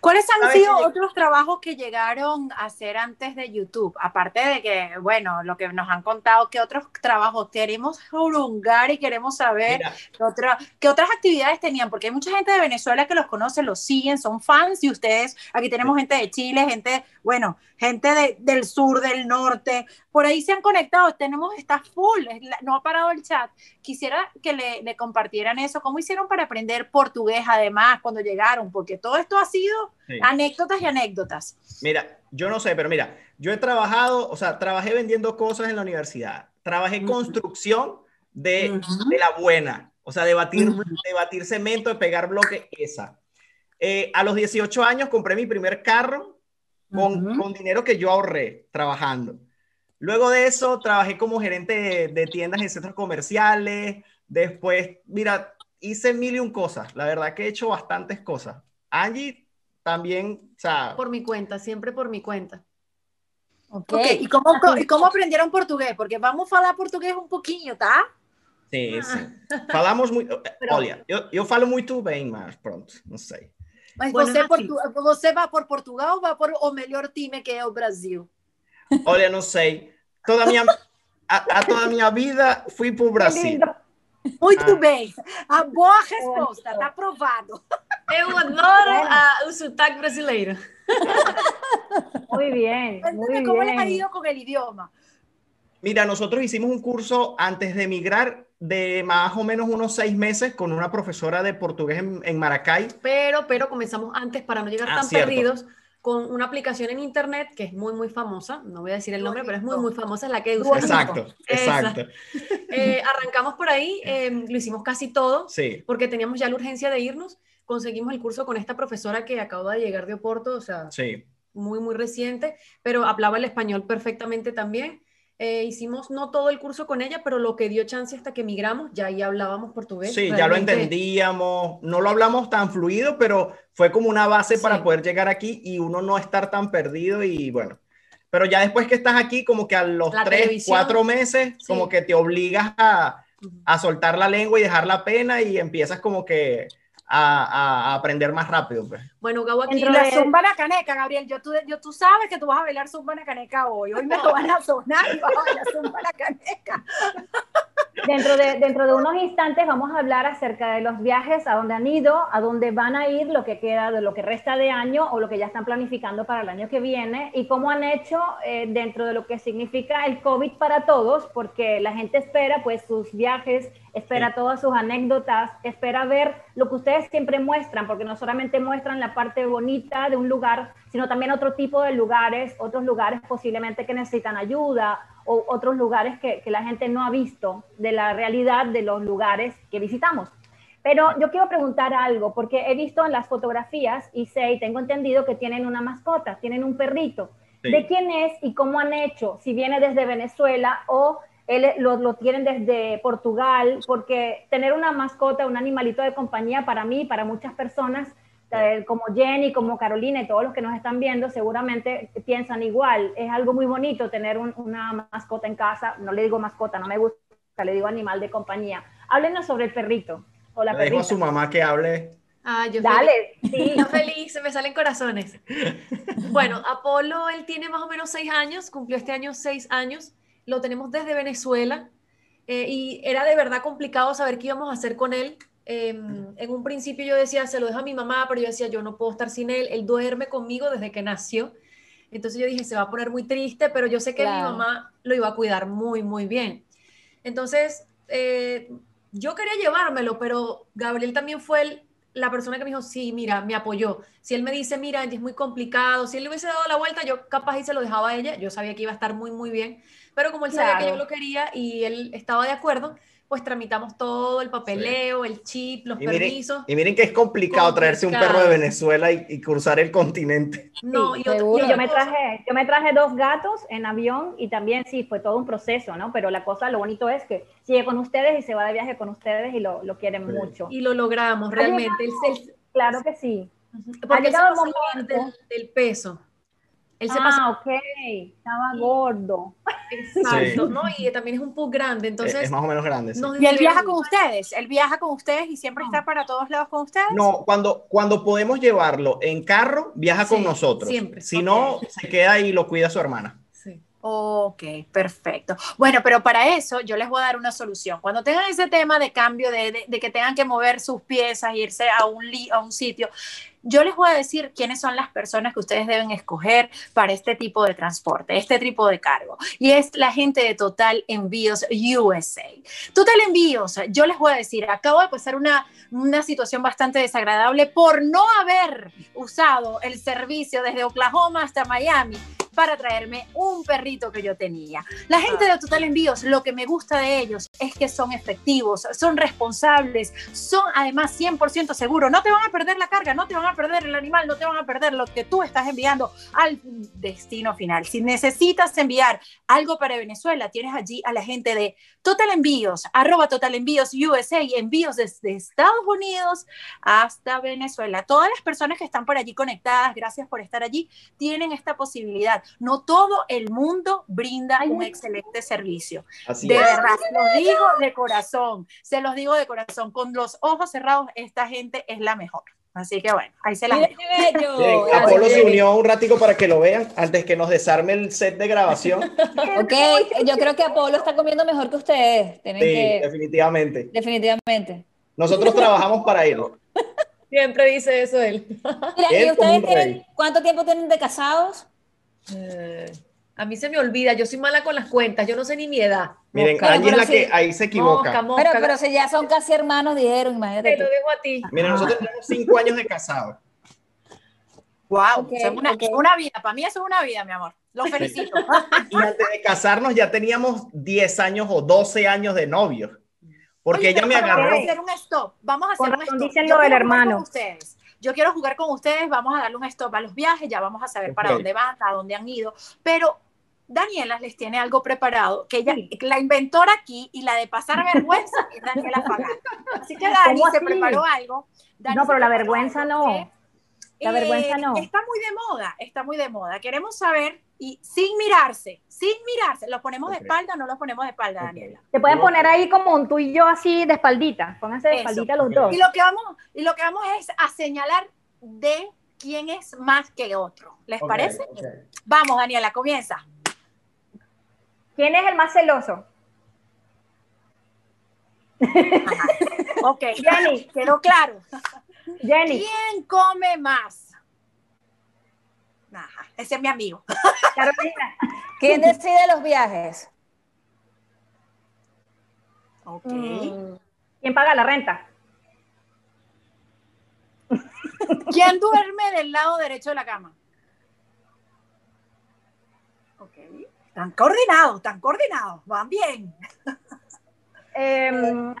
¿Cuáles han ¿Sabes sido otros trabajos que llegaron a hacer antes de YouTube? Aparte de que, bueno, lo que nos han contado, ¿qué otros trabajos queremos jurungar y queremos saber qué, otra- qué otras actividades tenían? Porque hay mucha gente de Venezuela que los conoce, los siguen, son fans de ustedes. Aquí tenemos gente de Chile, gente, bueno, gente de- del sur, del norte. Por ahí se han conectado, tenemos, está full, es no ha parado el chat. Quisiera que le, le compartieran eso. ¿Cómo hicieron para aprender portugués además cuando llegaron? Porque todo esto ha sido sí. anécdotas y anécdotas. Mira, yo no sé, pero mira, yo he trabajado, o sea, trabajé vendiendo cosas en la universidad, trabajé construcción de, Ujú. de la buena, o sea, de batir, Ujú. de batir cemento, de pegar bloque, esa. Eh, a los 18 años compré mi primer carro con, Ujú. con dinero que yo ahorré trabajando. Luego de eso, trabajé como gerente de, de tiendas en centros comerciales. Después, mira, hice mil y un cosas. La verdad que he hecho bastantes cosas. Angie también, o sea, Por mi cuenta, siempre por mi cuenta. Ok. Ok, ¿y cómo, ¿y cómo aprendieron portugués? Porque vamos a hablar portugués un poquinho, tá? Sim, sim. Falamos muito. Olha, eu, eu falo muito bem, mas pronto, não sei. Mas Bueno, você, portu- você vai por Portugal ou vai por o melhor time que é o Brasil? Olha, não sei. Toda a minha, a, a toda a minha vida fui para o Brasil. Muito Ah. bem. A boa resposta, tá aprovado. Eu adoro a- o sotaque brasileiro. Muy bien, muy Cuéntame cómo les ha bien. ido con el idioma. Mira, nosotros hicimos un curso antes de emigrar de más o menos unos seis meses con una profesora de portugués en, en Maracay. Pero, pero comenzamos antes para no llegar Ah, tan cierto. perdidos. con una aplicación en internet que es muy, muy famosa. No voy a decir el nombre, pero es muy, muy famosa, es la que Exacto, exacto. Eh, arrancamos por ahí, eh, lo hicimos casi todo, Sí. porque teníamos ya la urgencia de irnos. Conseguimos el curso con esta profesora que acaba de llegar de Oporto, o sea, Sí. muy, muy reciente, pero hablaba el español perfectamente también. Eh, hicimos no todo el curso con ella, pero lo que dio chance hasta que migramos, ya ahí hablábamos portugués. Sí, ya lo entendíamos, no lo hablamos tan fluido, pero fue como una base para poder llegar aquí y uno no estar tan perdido y bueno. Pero ya después que estás aquí, como que a los La tres, televisión. cuatro meses, Sí. como que te obligas a, a soltar la lengua y dejar la pena y empiezas como que a, a- aprender más rápido. Pues. Bueno, Gabo aquí... Y la zumba la caneca, Gabriel. Yo tú, yo, tú sabes que tú vas a bailar zumba la caneca hoy. Hoy me lo van a sonar y vas a bailar zumba la caneca. Dentro de, dentro de unos instantes vamos a hablar acerca de los viajes, a dónde han ido, a dónde van a ir, lo que queda de lo que resta de año o lo que ya están planificando para el año que viene y cómo han hecho eh, dentro de lo que significa el COVID para todos, porque la gente espera pues sus viajes, espera Sí. todas sus anécdotas, espera ver lo que ustedes siempre muestran, porque no solamente muestran la parte bonita de un lugar, sino también otro tipo de lugares, otros lugares posiblemente que necesitan ayuda o otros lugares que, que la gente no ha visto de la realidad de los lugares que visitamos. Pero yo quiero preguntar algo, porque he visto en las fotografías y sé y tengo entendido que tienen una mascota, tienen un perrito. Sí. ¿De quién es y cómo han hecho? Si viene desde Venezuela o él, lo, lo tienen desde Portugal, porque tener una mascota, un animalito de compañía para mí, para muchas personas, eh, como Jenny, como Carolina y todos los que nos están viendo, seguramente piensan igual. Es algo muy bonito tener un- una mascota en casa. No le digo mascota, no me gusta, le digo animal de compañía. Háblenos sobre el perrito o la Le dejo a perrita. su mamá que hable. Ah, yo Dale, sí. Yo feliz, se me salen corazones. Bueno, Apolo, él tiene más o menos seis años, cumplió este año seis años, lo tenemos desde Venezuela eh, y era de verdad complicado saber qué íbamos a hacer con él. Eh, en un principio yo decía, se lo dejo a mi mamá, pero yo decía, yo no puedo estar sin él, él duerme conmigo desde que nació. Entonces yo dije, se va a poner muy triste, pero yo sé que Claro. mi mamá lo iba a cuidar muy, muy bien. Entonces, eh, yo quería llevármelo, pero Gabriel también fue el- la persona que me dijo, sí, mira, me apoyó. Si él me dice, mira, es muy complicado, si él le hubiese dado la vuelta, yo capaz y se lo dejaba a ella, yo sabía que iba a estar muy, muy bien, pero como él sabía que Claro. yo lo quería y él estaba de acuerdo, pues tramitamos todo, el papeleo, el chip, los Y miren, permisos. y miren que es complicado traerse un perro de Complicado. Venezuela y, y cruzar el continente. No, y otra- seguro. y Sí, otra yo me traje, yo me traje dos gatos en avión y también sí, fue todo un proceso, ¿no? Pero la cosa, lo bonito es que sigue con ustedes y se va de viaje con ustedes y lo, lo quieren Sí. mucho. y lo logramos, realmente. Él se- Claro que sí. porque se llegado el momento. del, del peso. Él se pasó. Ah, ok, estaba gordo. Exacto, ¿no? Y también es un pug grande, entonces. es más o menos grande. sí. Y él viaja con ustedes, él viaja con ustedes y siempre está para todos lados con ustedes. No, cuando, cuando podemos llevarlo en carro, viaja con Sí, nosotros. siempre. Si no, se queda y lo cuida su hermana. Ok, perfecto. Bueno, pero para eso yo les voy a dar una solución. Cuando tengan ese tema de cambio, de, que tengan que mover sus piezas, irse a un, a un sitio, yo les voy a decir quiénes son las personas que ustedes deben escoger para este tipo de transporte, este tipo de cargo. Y es la gente de Total Envíos USA. Total Envíos, yo les voy a decir, acabo de pasar una situación bastante desagradable por no haber usado el servicio desde Oklahoma hasta Miami para traerme un perrito que yo tenía. La gente de Total Envíos, lo que me gusta de ellos es que son efectivos, son responsables, son además 100% seguros. No te van a perder la carga, no te van a perder el animal, no te van a perder lo que tú estás enviando al destino final. Si necesitas enviar algo para Venezuela, tienes allí a la gente de Total Envíos, arroba Total Envíos USA, envíos desde Estados Unidos hasta Venezuela. Todas las personas que están por allí conectadas, gracias por estar allí, tienen esta posibilidad. No todo el mundo brinda un excelente servicio. Así De es. verdad, se los digo de corazón, se los digo de corazón, con los ojos cerrados, esta gente es la mejor. Así que bueno, ahí se la Mira qué bello. Apolo se unió un ratico para que lo vean antes que nos desarme el set de grabación. Ok, yo creo que Apolo está comiendo mejor que ustedes. Tienen Sí, que, definitivamente. definitivamente. Nosotros trabajamos para él. Siempre dice eso él. Mira, ¿y ustedes tienen, cuánto tiempo tienen de casados? Eh, a mí se me olvida, yo soy mala con las cuentas, yo no sé ni mi edad. Miren, Mosca, Angie es la que ahí se equivoca. Mosca, mosca, Pero, pero si ya son casi hermanos, dijeron, imagínate te lo dejo a ti. Miren, nosotros tenemos cinco años de casados. Wow, Ok, eso es una, vida. Para mí eso es una vida, mi amor. Lo felicito. Y antes de casarnos ya teníamos 10 años o 12 años de novios. Porque Oye, ella me pero Vamos agarró. a hacer un stop. Vamos a hacer un stop. dicen lo del hermano. Con ustedes. Yo quiero jugar con ustedes. Vamos a darle un stop a los viajes. Ya vamos a saber para dónde van, a dónde han ido. Pero Daniela les tiene algo preparado. Que ella, la inventora aquí y la de pasar vergüenza es Daniela. Así que Dani ¿Cómo se preparó algo. Dani No, pero la vergüenza algo no. que, La vergüenza no. Está muy de moda, está muy de moda. Queremos saber y sin mirarse, sin mirarse, ¿los ponemos de espalda o no los ponemos de espalda. Daniela? Te pueden poner ahí como un tú y yo así de espaldita. Pónganse de Eso. espaldita los dos. Y lo que vamos, y lo que vamos es a señalar de quién es más que otro. ¿Les parece? Vamos, Daniela, comienza. ¿Quién es el más celoso? Ok, Jenny. quedó claro. Jenny, ¿Quién come más? Ajá, ese es mi amigo. Carolina, ¿Quién decide los viajes? Ok. Mm. ¿quién paga la renta? ¿Quién duerme del lado derecho de la cama? Ok. Están coordinados, están coordinados, van bien. Em,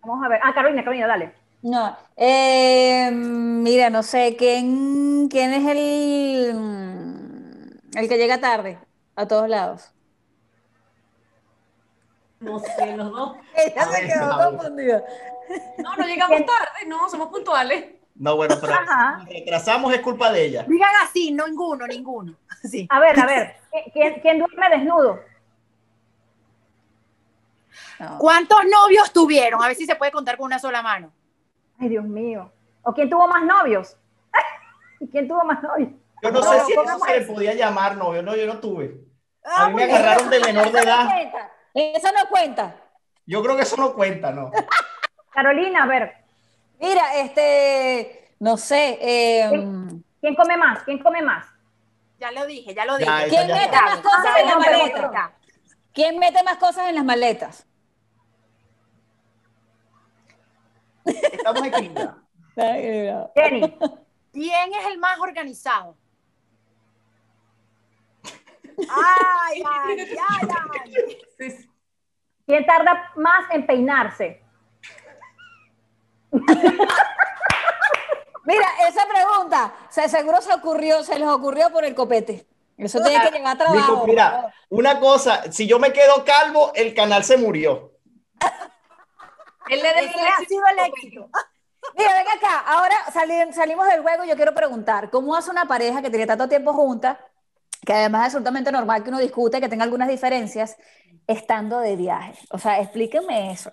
vamos a ver. Ah, Carolina, Carolina, dale. No, eh, mira, no sé, ¿quién, quién es el, el que llega tarde a todos lados? No sé, los dos. Ella se quedó confundida. No, no llegamos tarde, no, somos puntuales. No, bueno, pero Ajá. si retrasamos es culpa de ella. Digan así, no ninguno, ninguno. Sí. A ver, a ver. ¿Quién, quién duerme desnudo? No. ¿Cuántos novios tuvieron? A ver si se puede contar con una sola mano. Ay, Dios mío. ¿O quién tuvo más novios? ¿Quién tuvo más novios? Yo no, No, sé si ¿cómo eso se le podía llamar novio, no, yo no tuve. Ah, A mí me agarraron de menor de Eso no edad. cuenta. Eso no cuenta. Yo creo que eso no cuenta, ¿no? Carolina, a ver. Mira, este, no sé, eh, ¿Quién come más? ¿Quién come más? Ya lo dije, ya lo dije. ¿quién ya mete más cosas en la No, pero- maleta? ¿Quién mete más cosas en las maletas? Estamos equilibrados. Jenny, ¿Quién es el más organizado? Ay, ay, ay. ¿quién tarda más en peinarse? Mira, esa pregunta, se seguro se ocurrió, se les ocurrió por el copete. Eso tiene que llevar Dijo, trabajo. mira, una cosa, si yo me quedo calvo, el canal se murió. Él le ha sido el éxito. Mira, ven acá, ahora sali- salimos del juego y yo quiero preguntar, ¿cómo hace una pareja que tiene tanto tiempo junta, que además es absolutamente normal que uno discute, que tenga algunas diferencias, estando de viaje? O sea, explíquenme eso.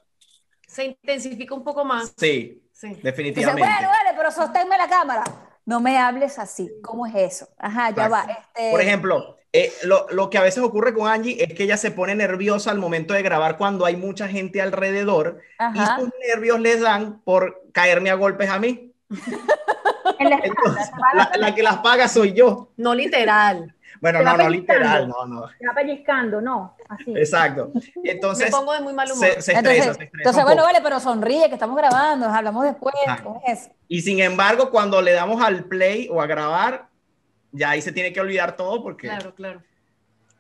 Se intensifica un poco más. Sí, Sí. Dice, definitivamente. bueno, vale, pero sosténme la cámara. No me hables así. ¿Cómo es eso? Ajá, ya va. Este, Por ejemplo, eh, lo, lo que a veces ocurre con Angie es que ella se pone nerviosa al momento de grabar cuando hay mucha gente alrededor Ajá. y sus nervios les dan por caerme a golpes a mí. Entonces, la, la que las paga soy yo. No literal. Bueno, Te no, no literal, no, no. Se va pellizcando, no, así. Exacto. Me Entonces, pongo de muy mal humor. se, se estresa, Entonces, se estresa entonces bueno, vale, pero sonríe, que estamos grabando, hablamos después. Ajá. ¿Cómo es? Y sin embargo, cuando le damos al play o a grabar, ya ahí se tiene que olvidar todo porque Claro, claro.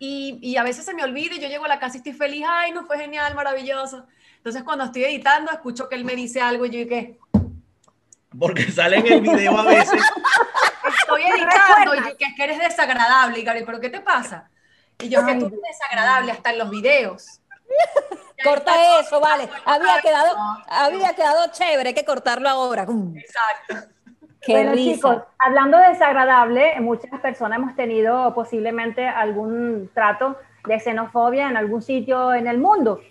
Y, y a veces se me olvida y yo llego a la casa y estoy feliz, ay, no fue genial, maravilloso. Entonces cuando estoy editando, escucho que él me dice algo y yo que porque sale en el video a veces. estoy editando y yo que es que eres desagradable. Y Gabriel, ¿pero qué te pasa? Y yo que tú eres desagradable hasta en los videos. Corta eso, vale. Había quedado, había quedado chévere, hay que cortarlo ahora. Exacto. Qué bueno, risa. chicos, hablando de desagradable, muchas personas hemos tenido posiblemente algún trato de xenofobia en algún sitio en el mundo.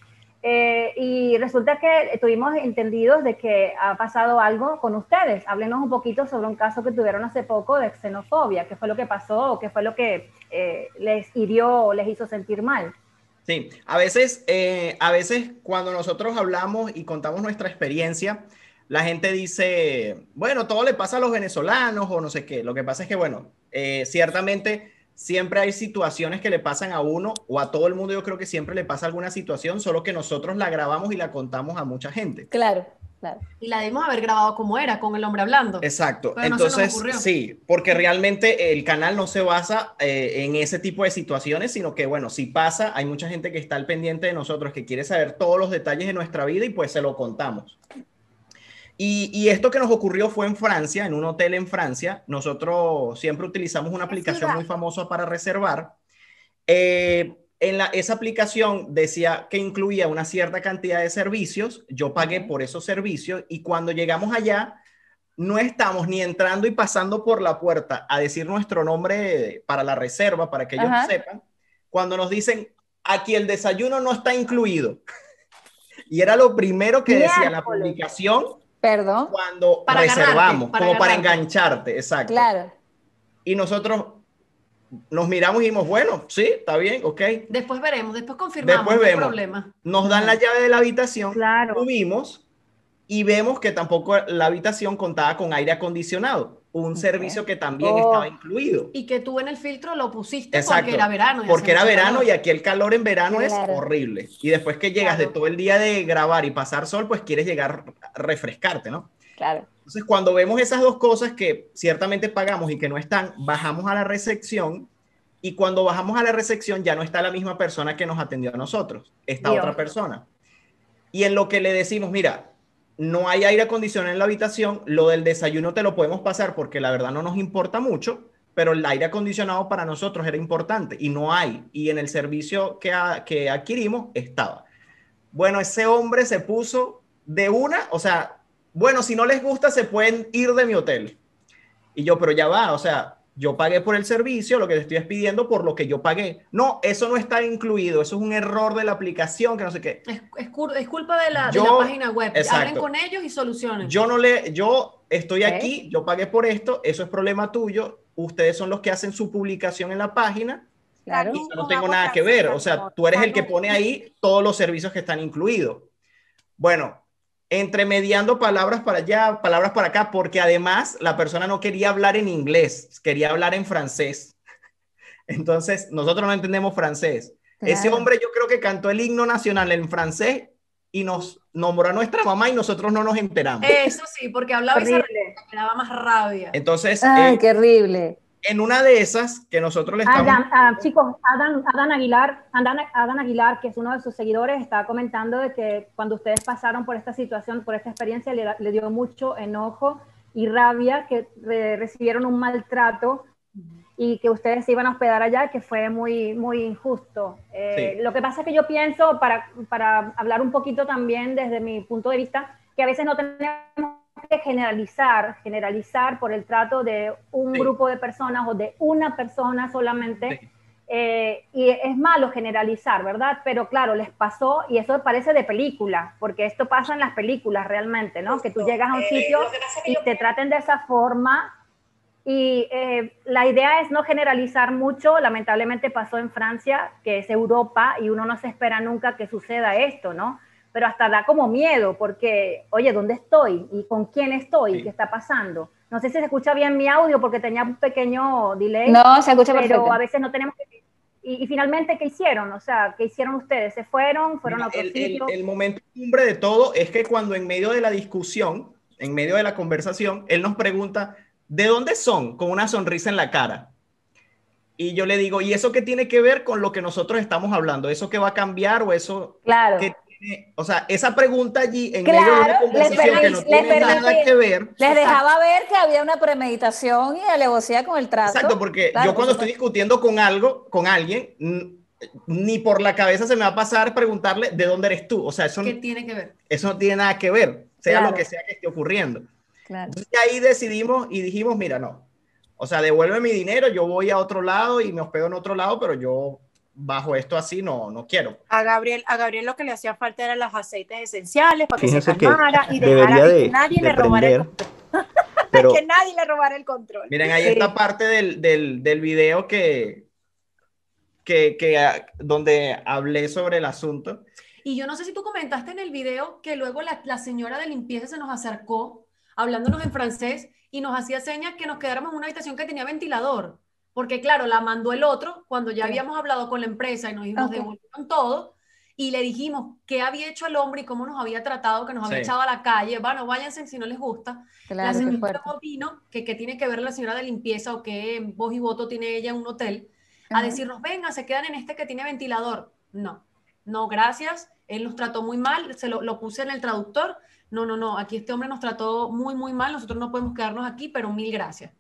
Eh, y resulta que tuvimos entendidos de que ha pasado algo con ustedes. Háblenos un poquito sobre un caso que tuvieron hace poco de xenofobia. ¿Qué fue lo que pasó o qué fue lo que eh, les hirió o les hizo sentir mal? Sí, a veces, eh, a veces cuando nosotros hablamos y contamos nuestra experiencia, la gente dice, bueno, todo le pasa a los venezolanos o no sé qué. Lo que pasa es que, bueno, eh, ciertamente siempre hay situaciones que le pasan a uno o a todo el mundo. Yo creo que siempre le pasa alguna situación, solo que nosotros la grabamos y la contamos a mucha gente. Claro. Y la debimos haber grabado como era, con el hombre hablando. Exacto. Pero no se nos Entonces, sí, porque realmente el canal no se basa eh, en ese tipo de situaciones, sino que, bueno, si pasa, hay mucha gente que está al pendiente de nosotros, que quiere saber todos los detalles de nuestra vida y pues se lo contamos. Y, y esto que nos ocurrió fue en Francia, en un hotel en Francia. Nosotros siempre utilizamos una aplicación muy famosa para reservar. Eh, en la, esa aplicación decía que incluía una cierta cantidad de servicios. Yo pagué por esos servicios y cuando llegamos allá, no estamos ni entrando y pasando por la puerta a decir nuestro nombre para la reserva, para que ellos Ajá. sepan, cuando nos dicen, aquí el desayuno no está incluido. Y era lo primero que decía la publicación Perdón. cuando Para reservamos, para como para engancharte, exacto. Claro. Y nosotros nos miramos y dijimos, bueno, sí, está bien, ok. Después veremos, después confirmamos, Después no hay vemos. problema. Nos dan la llave de la habitación, Claro. subimos y vemos que tampoco la habitación contaba con aire acondicionado, un servicio que también Oh. estaba incluido. Y que tú en el filtro lo pusiste Exacto. porque era verano. Porque era verano calor. y aquí el calor en verano Claro. es horrible. Y después que llegas Claro. de todo el día de grabar y pasar sol, pues quieres llegar a refrescarte, ¿no? Claro. Entonces, cuando vemos esas dos cosas que ciertamente pagamos y que no están, bajamos a la recepción y cuando bajamos a la recepción ya no está la misma persona que nos atendió a nosotros, está Dios. otra persona. Y en lo que le decimos, mira, no hay aire acondicionado en la habitación, lo del desayuno te lo podemos pasar porque la verdad no nos importa mucho, pero el aire acondicionado para nosotros era importante y no hay. Y en el servicio que, a- que adquirimos estaba. Bueno, ese hombre se puso de una, o sea, bueno, si no les gusta, se pueden ir de mi hotel. Y yo, pero ya va, o sea, yo pagué por el servicio, lo que te estoy es pidiendo por lo que yo pagué. No, eso no está incluido, eso es un error de la aplicación, que no sé qué. Es, es cur- es culpa de la, de Yo- la página web. Hablen con ellos y solucionen. Yo no le, yo estoy aquí, yo pagué por esto, eso es problema tuyo, ustedes son los que hacen su publicación en la página Claro. y yo no tengo nada que ver, o sea, tú eres el que pone ahí todos los servicios que están incluidos. Bueno, entre mediando palabras para allá, palabras para acá, porque además la persona no quería hablar en inglés, quería hablar en francés. Entonces, nosotros no entendemos francés. Ese hombre yo creo que cantó el himno nacional en francés y nos nombró a nuestra mamá y nosotros no nos enteramos. Eso sí, porque hablaba y se me daba más rabia. Entonces, Ay, eh, qué horrible. En una de esas que nosotros le estamos... Adán, ah, chicos, Adán, Adán Aguilar, Adán, Adán Aguilar, que es uno de sus seguidores, está comentando de que cuando ustedes pasaron por esta situación, por esta experiencia, le, le dio mucho enojo y rabia que re- recibieron un maltrato y que ustedes se iban a hospedar allá, que fue muy, muy injusto. Eh, Sí. Lo que pasa es que yo pienso, para, para hablar un poquito también desde mi punto de vista, que a veces no tenemos que generalizar, generalizar por el trato de un Sí. grupo de personas o de una persona solamente. Sí. Eh, y es malo generalizar, ¿verdad? Pero claro, les pasó, y eso parece de película, porque esto pasa en las películas realmente, ¿no? Que tú llegas a un sitio y te traten de esa forma. Y eh, la idea es no generalizar mucho, lamentablemente pasó en Francia, que es Europa, y uno no se espera nunca que suceda esto, ¿no? Pero hasta da como miedo, porque, oye, ¿dónde estoy? ¿Y con quién estoy? Sí. ¿Qué está pasando? No sé si se escucha bien mi audio, porque tenía un pequeño delay No, se escucha pero perfecto. a veces no tenemos que... Y, y finalmente, ¿qué hicieron? O sea, ¿qué hicieron ustedes? ¿Se fueron? ¿Fueron a Mira, otro el, el- sitio? el momento cumbre de todo es que cuando en medio de la discusión, en medio de la conversación, él nos pregunta, ¿de dónde son? Con una sonrisa en la cara. Y yo le digo, ¿y eso qué tiene que ver con lo que nosotros estamos hablando? ¿Eso que va a cambiar o eso Claro. que tiene? O sea, esa pregunta allí en Claro, medio de una les conversación que no tiene les nada que ver. Les dejaba ver que había una premeditación y alevosía con el trato. Exacto, porque Claro, yo cuando estoy discutiendo con algo, con alguien, ni por la cabeza se me va a pasar preguntarle de dónde eres tú. O sea, eso, ¿Qué tiene que ver? eso no tiene nada que ver, sea Claro. lo que sea que esté ocurriendo. Claro. Entonces ahí decidimos y dijimos, mira, no. O sea, devuelve mi dinero, yo voy a otro lado y me hospedo en otro lado, pero yo bajo esto así no, no quiero. A Gabriel, a Gabriel lo que le hacía falta eran los aceites esenciales para que Fíjense se que calmara y debería dejara de, que nadie de le robara el prender, pero que nadie le robara el control. Miren, ahí Sí. está parte del, del, del video que, que, que, ah, donde hablé sobre el asunto. Y yo no sé si tú comentaste en el video que luego la, la señora de limpieza se nos acercó hablándonos en francés y nos hacía señas que nos quedáramos en una habitación que tenía ventilador. Porque claro, la mandó el otro cuando ya Ok. habíamos hablado con la empresa y nos, nos Ok. devolvieron todo. y le dijimos qué había hecho el hombre y cómo nos había tratado, que nos había Sí. echado a la calle. Bueno, váyanse si no les gusta. la Claro, qué señora vino, que, que tiene que ver la señora de limpieza o qué voz y voto tiene ella en un hotel, a Ajá. decirnos, venga, se quedan en este que tiene ventilador. No, no, gracias. Él nos trató muy mal, se lo, lo puse en el traductor. No, no, no, aquí este hombre nos trató muy, muy mal. Nosotros no podemos quedarnos aquí, pero mil gracias.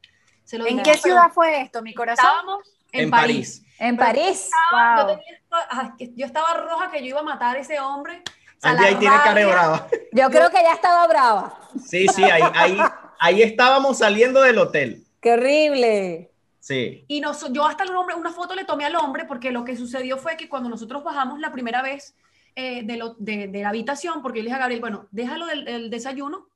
Se lo ¿En qué pero ciudad fue esto, mi corazón? Estábamos en, En París. París. En Pero París. Yo, Wow. tenía estaba roja que yo iba a matar a ese hombre. O sea, ahí tiene cara de brava. Yo creo que ya estaba brava. Sí, sí, ahí, ahí, ahí estábamos saliendo del hotel. Qué horrible. Sí. Y nos, yo hasta el hombre, una foto le tomé al hombre porque lo que sucedió fue que cuando nosotros bajamos la primera vez eh, de, lo- de- de la habitación, porque yo le dije a Gabriel, bueno, déjalo del, del desayuno,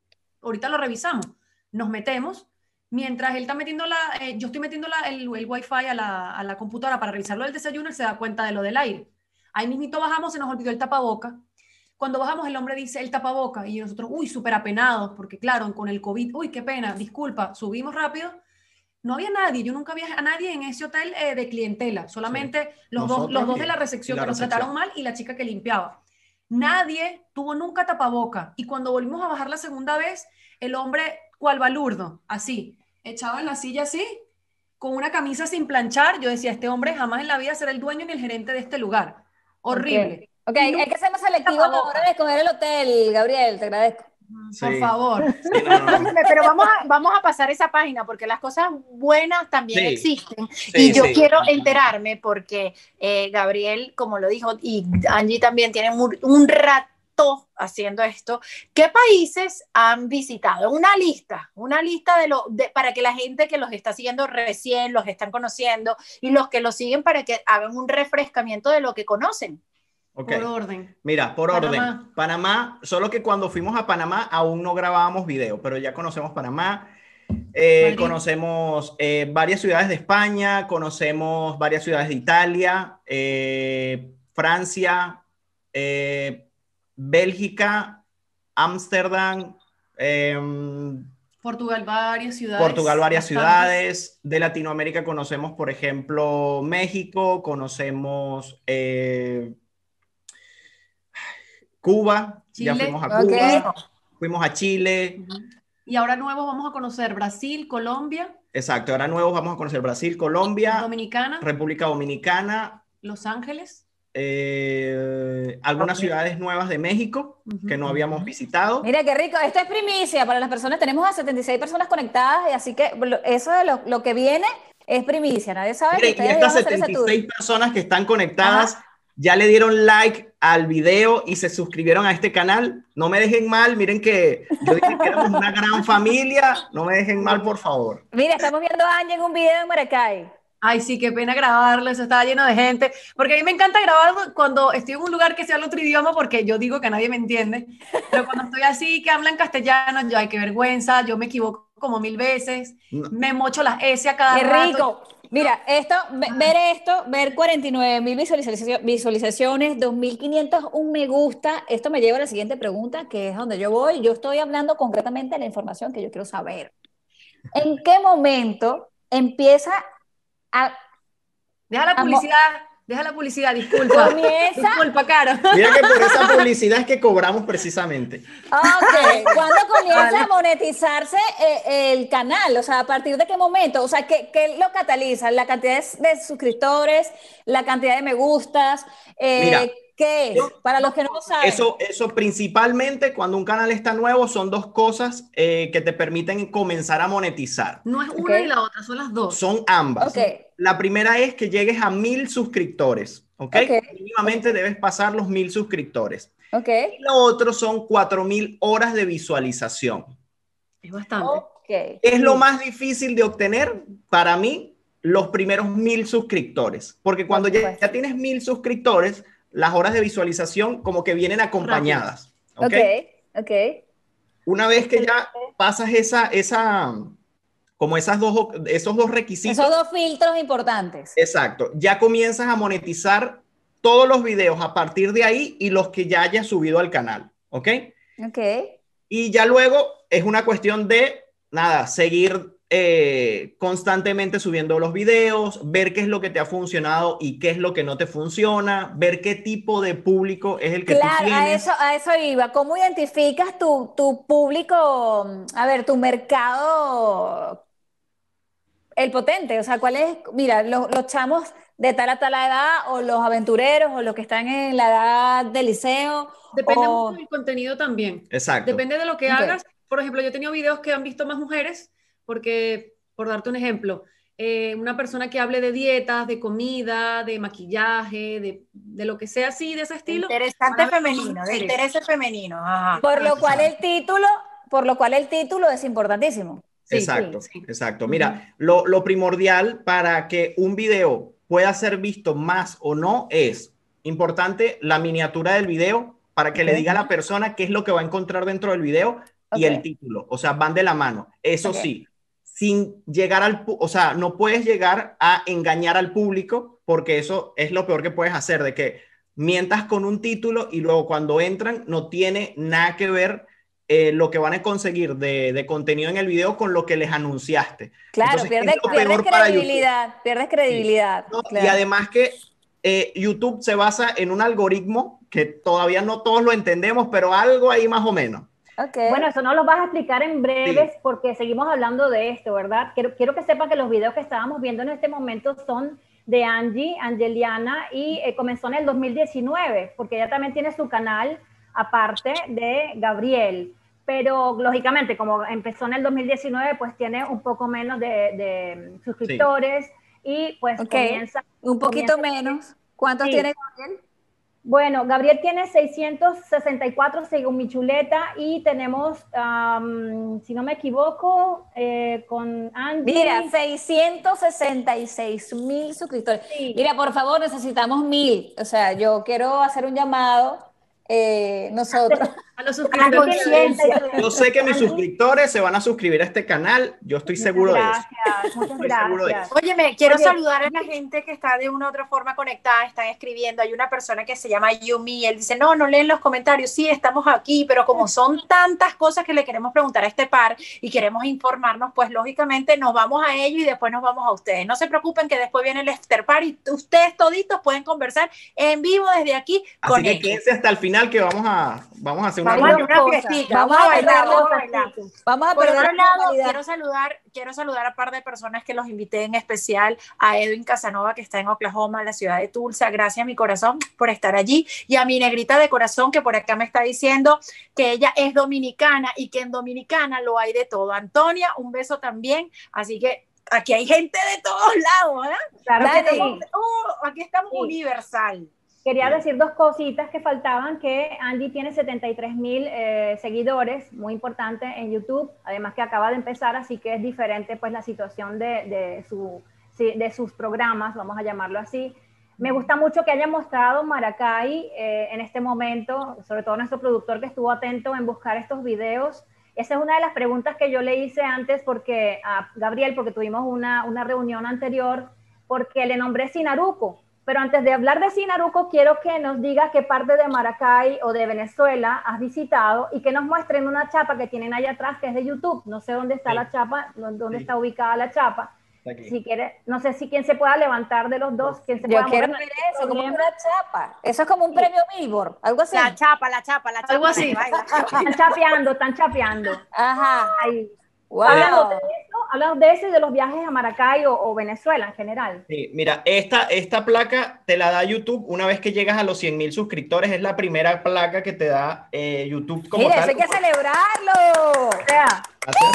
ahorita lo revisamos. Nos metemos, mientras él está metiendo la, eh, yo estoy metiendo la- el, el wifi a la, a la computadora para revisarlo del desayuno, él se da cuenta de lo del aire. Ahí mismito bajamos, se nos olvidó el tapaboca. Cuando bajamos, el hombre dice el tapaboca y nosotros, uy, súper apenados, porque claro, con el COVID, uy, qué pena, disculpa, subimos rápido. No había nadie, yo nunca vi a nadie en ese hotel eh, de clientela, solamente los, dos, los dos de la recepción la que nos trataron mal y la chica que limpiaba. Nadie tuvo nunca tapaboca. Y cuando volvimos a bajar la segunda vez, el hombre, cual balurdo, así, echado en la silla así, con una camisa sin planchar, yo decía, este hombre jamás en la vida será el dueño ni el gerente de este lugar. Horrible. Ok, hay que ser más selectivo a la hora de escoger el hotel, Gabriel, te agradezco. Por favor. Sí, no, no, no. Pero vamos a, vamos a pasar esa página porque las cosas buenas también Sí. existen. Sí, y yo sí. quiero enterarme porque eh, Gabriel, como lo dijo, y Angie también tienen un, un haciendo esto. ¿Qué países han visitado? Una lista, una lista de lo de, para que la gente que los está siguiendo recién, los están conociendo y los que los siguen para que hagan un refrescamiento de lo que conocen. Ok. Por orden. Mira, por Panamá. orden. Panamá, solo que cuando fuimos a Panamá aún no grabábamos video, pero ya conocemos Panamá. Eh, conocemos eh, varias ciudades de España, conocemos varias ciudades de Italia, eh, Francia, eh, Bélgica, Ámsterdam, em, Portugal, varias ciudades. Portugal, varias bastantes. ciudades. De Latinoamérica conocemos, por ejemplo, México, conocemos eh, Cuba, ya fuimos a. Cuba, fuimos a Chile. Y ahora nuevos vamos a conocer Brasil, Colombia, Exacto, ahora nuevos vamos a conocer Brasil, Colombia, Dominicana, República Dominicana, Los Ángeles. Eh, algunas ciudades nuevas de México que no habíamos visitado. Mira qué rico, esto es primicia para las personas, tenemos a 76 personas conectadas, y así que eso de lo, lo que viene es primicia, nadie sabe Mire, que y estas van a hacer ese tour. 76 personas que están conectadas ya le dieron like al video y se suscribieron a este canal. No me dejen mal, miren que yo dije que éramos una gran familia. No me dejen mal, por favor. Mira, estamos viendo a Angie en un video en Maracay. Ay, sí, qué pena grabarlo, eso estaba lleno de gente, porque a mí me encanta grabar cuando estoy en un lugar que sea otro idioma, porque yo digo que nadie me entiende, pero cuando estoy así, que hablan castellano, yo, ay, qué vergüenza, yo me equivoco como mil veces, No. me mocho las S a cada ¡Qué rato. rico! Mira, esto, ve- ver esto, ver 49 mil visualizaciones, 2.500, un me gusta, esto me lleva a la siguiente pregunta, que es donde yo voy. Yo estoy hablando concretamente de la información que yo quiero saber. ¿En qué momento empieza a... Deja la publicidad, deja la publicidad, disculpa. Comienza- Disculpa, Caro. Mira que por esa publicidad es que cobramos precisamente. Ok, ¿cuándo comienza a monetizarse eh, el canal? O sea, ¿a partir de qué momento? O sea, ¿qué, qué lo cataliza? ¿La cantidad de, de suscriptores? ¿La cantidad de me gustas? Eh, Mira, ¿Qué es? Para los que no lo saben. Eso, eso principalmente cuando un canal está nuevo son dos cosas eh, que te permiten comenzar a monetizar. No es una Ok. y la otra, son las dos. Son ambas. Ok. La primera es que llegues a mil suscriptores. ¿ok? Ok. Mínimamente debes pasar los mil suscriptores. Ok. Y lo otro son cuatro mil horas de visualización. Es bastante. Ok. Es lo más difícil de obtener para mí los primeros mil suscriptores. Porque cuando ya, ya tienes mil suscriptores, las horas de visualización como que vienen acompañadas. ¿ok? Ok. Ok. Una vez que ya pasas esa, esa, como esas dos, esos dos requisitos. Esos dos filtros importantes. Exacto. Ya comienzas a monetizar todos los videos a partir de ahí y los que ya hayas subido al canal. ¿Ok? Ok. Y ya luego es una cuestión de, nada, seguir eh, constantemente subiendo los videos, ver qué es lo que te ha funcionado y qué es lo que no te funciona, ver qué tipo de público es el que Claro, tú tienes. a eso, a eso iba. ¿Cómo identificas tu, tu público, a ver, tu mercado, el potente? O sea, ¿cuál es? Mira, los, los chamos de tal a tal edad, o los aventureros, o los que están en la edad del liceo. Depende o- mucho del contenido también. Exacto. Depende de lo que hagas. Por ejemplo, yo he tenido videos que han visto más mujeres, porque, por darte un ejemplo, eh, una persona que hable de dietas, de comida, de maquillaje, de, de lo que sea así, de ese estilo. Interesante femenino, de interés femenino. Ajá. Por lo cual el título, por lo cual el título es importantísimo. Sí, exacto, sí, sí. exacto. Mira, lo, lo primordial para que un video pueda ser visto más o no es importante la miniatura del video para que le diga a la persona qué es lo que va a encontrar dentro del video y el título. O sea, van de la mano. Eso sí, sin llegar al, o sea, no puedes llegar a engañar al público porque eso es lo peor que puedes hacer, de que mientas con un título y luego cuando entran no tiene nada que ver eh, lo que van a conseguir de, de contenido en el video con lo que les anunciaste. Claro, pierdes, credibilidad, pierdes credibilidad. ¿no? claro. Y además que eh, YouTube se basa en un algoritmo que todavía no todos lo entendemos, pero algo ahí más o menos. Ok. Bueno, eso no lo vas a explicar en breves porque seguimos hablando de esto, ¿verdad? Quiero, quiero que sepan que los videos que estábamos viendo en este momento son de Angie, Angeliana, y eh, comenzó en el 2019, porque ella también tiene su canal aparte de Gabriel. Pero lógicamente, como empezó en el 2019, pues tiene un poco menos de, de suscriptores y pues Ok. comienza un poquito comienza- menos. ¿Cuántos Sí. tiene Gabriel? Bueno, Gabriel tiene 664 según mi chuleta y tenemos, am, si no me equivoco, eh, con Angie. Mira, 666 mil suscriptores. Sí. Mira, por favor, necesitamos mil. O sea, yo quiero hacer un llamado. eh, nosotros. A los suscriptores. Yo sé que mis suscriptores se van a suscribir a este canal, yo estoy seguro de eso. Gracias, muchas Estoy seguro de gracias. Óyeme, quiero Oye. saludar a la gente que está de una u otra forma conectada, están escribiendo. Hay una persona que se llama Yumi, él dice, no, no leen los comentarios, sí, estamos aquí, pero como son tantas cosas que le queremos preguntar a este par y queremos informarnos, pues lógicamente nos vamos a ello y después nos vamos a ustedes. No se preocupen que después viene el after party, ustedes toditos pueden conversar en vivo desde aquí Así con que ellos. quédense hasta el final que vamos a, vamos a hacer una Vamos a una fiestica, Vamos vamos a bailar, vamos a bailar. Vamos a Por otro la lado, quiero saludar, quiero saludar a par de personas que los invité en especial a Edwin Casanova, que está en Oklahoma, la ciudad de Tulsa. Gracias, mi corazón, por estar allí. Y a mi negrita de corazón, que por acá me está diciendo que ella es dominicana y que en Dominicana lo hay de todo. Antonia, un beso también. Así que aquí hay gente de todos lados, ¿eh? Claro que Dale. sí. Uh, aquí estamos Sí. universal. Quería decir dos cositas que faltaban, que Angie tiene 73 mil eh, seguidores, muy importante en YouTube, además que acaba de empezar, así que es diferente pues la situación de, de, su, de sus programas, vamos a llamarlo así. Me gusta mucho que haya mostrado Maracay eh, en este momento, sobre todo nuestro productor que estuvo atento en buscar estos videos. Esa es una de las preguntas que yo le hice antes porque a Gabriel, porque tuvimos una, una reunión anterior, porque le nombré Sinaruco. Pero antes de hablar de Sinaruco, quiero que nos diga qué parte de Maracay o de Venezuela has visitado y que nos muestren una chapa que tienen allá atrás, que es de YouTube. No sé dónde está Sí. la chapa, dó- dónde Sí. está ubicada la chapa. Aquí. Si quiere, no sé si quién se pueda levantar de los dos, quién se Yo pueda quiero mover, ver eso, como una chapa. Eso es como un premio Billboard, algo así. La chapa, la chapa, la chapa. Algo así. Están chapeando, están chapeando. Ajá. Ahí. Wow. Hablando de eso, de eso y de los viajes a Maracay o, o Venezuela en general. Sí, mira, esta, esta placa te la da YouTube una vez que llegas a los 100 mil suscriptores. Es la primera placa que te da eh, YouTube como Mira, tal. eso hay que celebrarlo. O sea.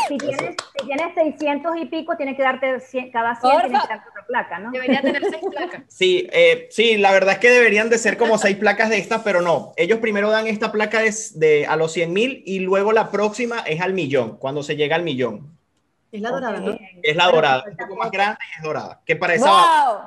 Si tienes, si tienes 600 y pico, tiene que darte 100, cada 100 Porfa. tiene que darte otra placa, ¿no? Debería tener seis placas. Sí, eh, sí, la verdad es que deberían de ser como seis placas de estas, pero no. Ellos primero dan esta placa de, de- a los 100 mil y luego la próxima es al millón, cuando se llega al millón. Es la dorada, ¿no? Es la dorada, les un poco más grande y es dorada. Que para esa Wow.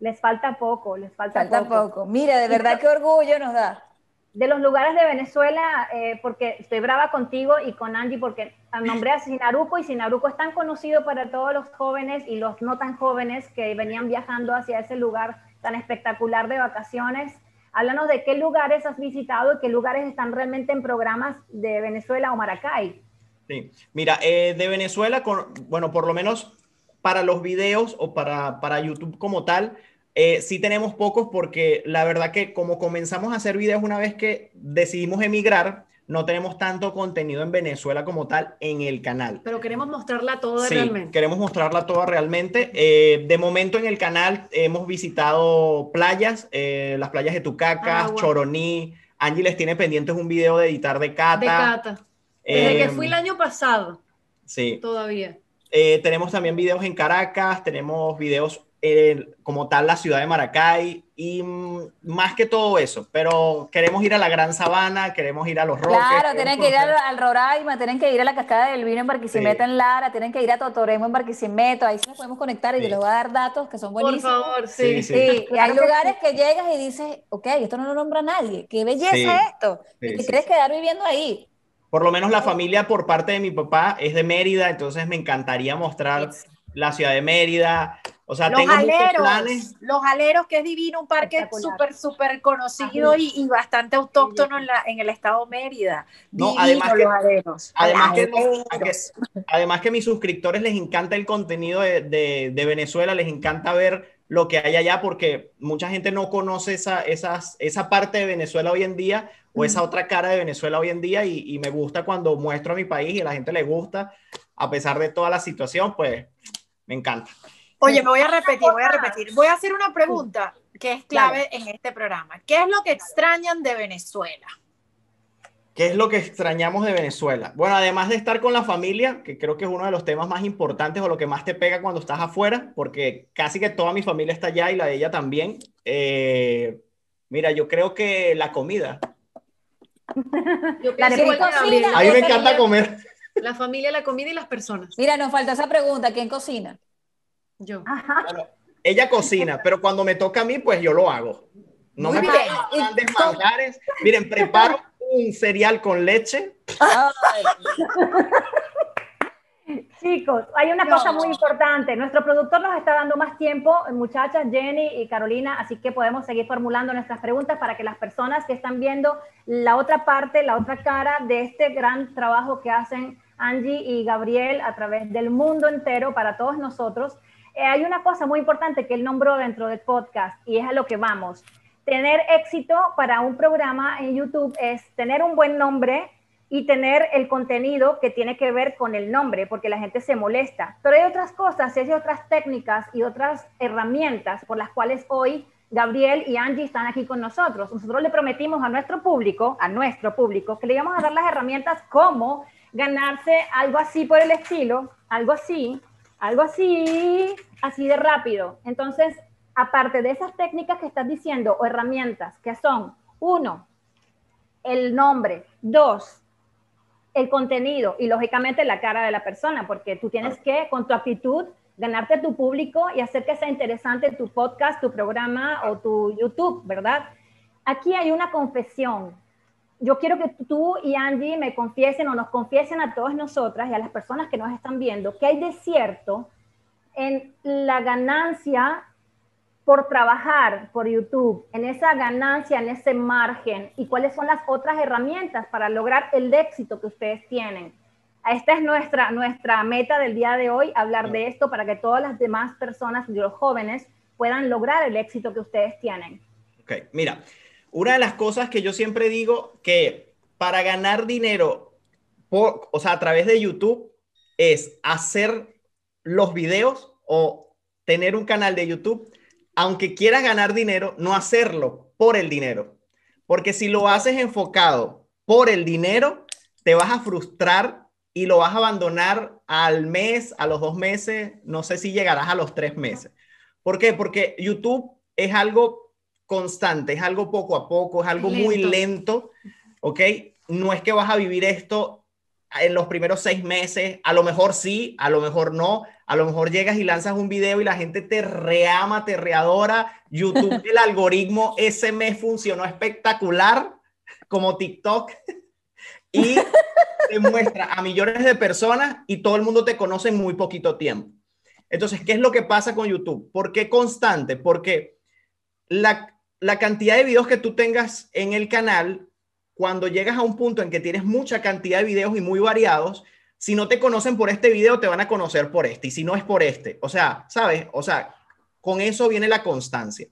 Les falta poco, les falta, Falta poco. poco. Mira, de verdad qué orgullo nos da. De los lugares de Venezuela, eh, porque estoy brava contigo y con Angie, porque nombré a Sinaruco y Sinaruco es tan conocido para todos los jóvenes y los no tan jóvenes que venían viajando hacia ese lugar tan espectacular de vacaciones. Háblanos de qué lugares has visitado y qué lugares están realmente en programas de Venezuela o Maracay. Sí. Mira, eh, de Venezuela, con, bueno, por lo menos para los videos o para, para YouTube como tal, eh, sí tenemos pocos porque la verdad que como comenzamos a hacer videos una vez que decidimos emigrar, no tenemos tanto contenido en Venezuela como tal en el canal. Pero queremos mostrarla toda Sí, realmente. queremos mostrarla toda realmente. Eh, de momento en el canal hemos visitado playas, eh, las playas de Tucacas, Agua. Choroní. Angie les tiene pendientes un video de editar de Cata. De Cata. Desde Eh, que fui el año pasado, Sí. todavía. Eh, tenemos también videos en Caracas, tenemos videos eh, como tal la ciudad de Maracay y mm, más que todo eso, pero queremos ir a la Gran Sabana, queremos ir a los Roques. Claro, tienen que ir al, Roraima, tienen que ir a la cascada del vino en Barquisimeto Sí. en Lara, tienen que ir a Totoremo en Barquisimeto, ahí sí nos podemos conectar y Sí. yo les voy a dar datos que son Por buenísimos. favor, Sí, sí. sí. Sí, y hay lugares que llegas y dices, ok, esto no lo nombra nadie, qué belleza Sí. esto, y te sí, quieres sí. quedar viviendo ahí. Por lo menos la familia por parte de mi papá es de Mérida, entonces me encantaría mostrar la ciudad de Mérida. O sea, Los tengo aleros, planes. los aleros, que es divino, un parque súper, súper conocido y, y bastante autóctono en, la, en el estado Mérida. No, Divino además que- los aleros. Además que, Aleros. que- además que mis suscriptores les encanta el contenido de, de- de Venezuela, les encanta ver lo que hay allá porque mucha gente no conoce esa, esas, esa parte de Venezuela hoy en día o esa otra cara de Venezuela hoy en día y, y me gusta cuando muestro a mi país y a la gente le gusta, a pesar de toda la situación, pues me encanta. Oye, me voy a repetir, voy a repetir. Voy a hacer una pregunta que es clave en este programa. ¿Qué es lo que extrañan de Venezuela? ¿Qué es lo que extrañamos de Venezuela? Bueno, además de estar con la familia, que creo que es uno de los temas más importantes o lo que más te pega cuando estás afuera, porque casi que toda mi familia está allá y la de ella también. Eh, mira, yo creo que la comida. Yo La que cocina. A mí me encanta comer. La familia, la comida y las personas. Mira, nos falta esa pregunta, ¿quién cocina? Yo. Bueno, ella cocina, pero cuando me toca a mí, pues yo lo hago. No Muy me bien. grandes manjares. Miren, preparo un cereal con leche. Chicos, hay una No. cosa muy importante. Nuestro productor nos está dando más tiempo, muchachas, Jenny y Carolina, así que podemos seguir formulando nuestras preguntas para que las personas que están viendo la otra parte, la otra cara de este gran trabajo que hacen Angie y Gabriel a través del mundo entero para todos nosotros. Eh, hay una cosa muy importante que él nombró dentro del podcast y es a lo que vamos. Tener éxito para un programa en YouTube es tener un buen nombre, y tener el contenido que tiene que ver con el nombre, porque la gente se molesta. Pero hay otras cosas, hay otras técnicas y otras herramientas por las cuales hoy Gabriel y Angie están aquí con nosotros. Nosotros le prometimos a nuestro público, a nuestro público, que le íbamos a dar las herramientas cómo ganarse algo así por el estilo, algo así, algo así, así de rápido. Entonces, aparte de esas técnicas que estás diciendo o herramientas que son, uno, el nombre, dos, el contenido y lógicamente la cara de la persona, porque tú tienes que, con tu actitud, ganarte tu público y hacer que sea interesante tu podcast, tu programa o tu YouTube, ¿verdad? Aquí hay una confesión. Yo quiero que tú y Angie me confiesen o nos confiesen a todas nosotras y a las personas que nos están viendo que hay de cierto en la ganancia por trabajar por YouTube, en esa ganancia, en ese margen y cuáles son las otras herramientas para lograr el éxito que ustedes tienen. Esta es nuestra, nuestra meta del día de hoy, hablar de esto para que todas las demás personas los jóvenes puedan lograr el éxito que ustedes tienen. Ok, mira, una de las cosas que yo siempre digo que para ganar dinero, por, o sea, a través de YouTube, es hacer los videos o tener un canal de YouTube aunque quieras ganar dinero, no hacerlo por el dinero. Porque si lo haces enfocado por el dinero, te vas a frustrar y lo vas a abandonar al mes, a los dos meses, no sé si llegarás a los tres meses. ¿Por qué? Porque YouTube es algo constante, es algo poco a poco, es algo lento. muy lento, ¿ok? No es que vas a vivir esto en los primeros seis meses, a lo mejor sí, a lo mejor no, a lo mejor llegas y lanzas un video y la gente te reama, te readora, YouTube, el algoritmo ese mes funcionó espectacular, como TikTok, y te muestra a millones de personas y todo el mundo te conoce en muy poquito tiempo. Entonces, ¿qué es lo que pasa con YouTube? ¿Por qué constante? Porque la, la cantidad de videos que tú tengas en el canal cuando llegas a un punto en que tienes mucha cantidad de videos y muy variados, si no te conocen por este video, te van a conocer por este, y si no es por este. O sea, ¿sabes? O sea, con eso viene la constancia.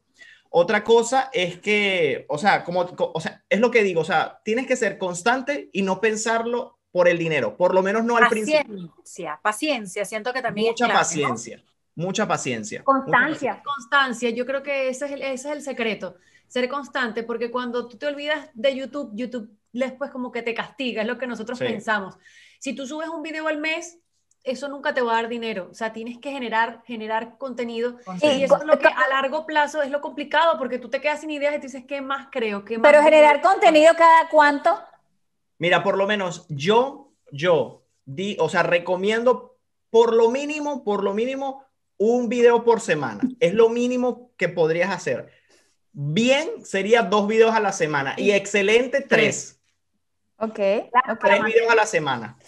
Otra cosa es que, o sea, como, o sea, es lo que digo, o sea, tienes que ser constante y no pensarlo por el dinero, por lo menos no al Paciencia, principio. paciencia, siento que también Mucha es clave, ¿no? Paciencia, mucha paciencia. Constancia. Constancia, yo creo que ese es, el, ese es el secreto, ser constante, porque cuando tú te olvidas de YouTube, YouTube después como que te castiga, es lo que nosotros Sí. pensamos. Si tú subes un video al mes, eso nunca te va a dar dinero, o sea, tienes que generar, generar contenido, y eso es lo que a largo plazo es lo complicado, porque tú te quedas sin ideas y tú dices, ¿qué más creo? ¿Qué más Pero generar digo?". contenido cada cuánto. Mira, por lo menos yo, yo, di, o sea, recomiendo por lo mínimo, por lo mínimo, un video por semana. Es lo mínimo que podrías hacer. Bien sería dos videos a la semana y excelente tres. Ok. Tres videos a la semana.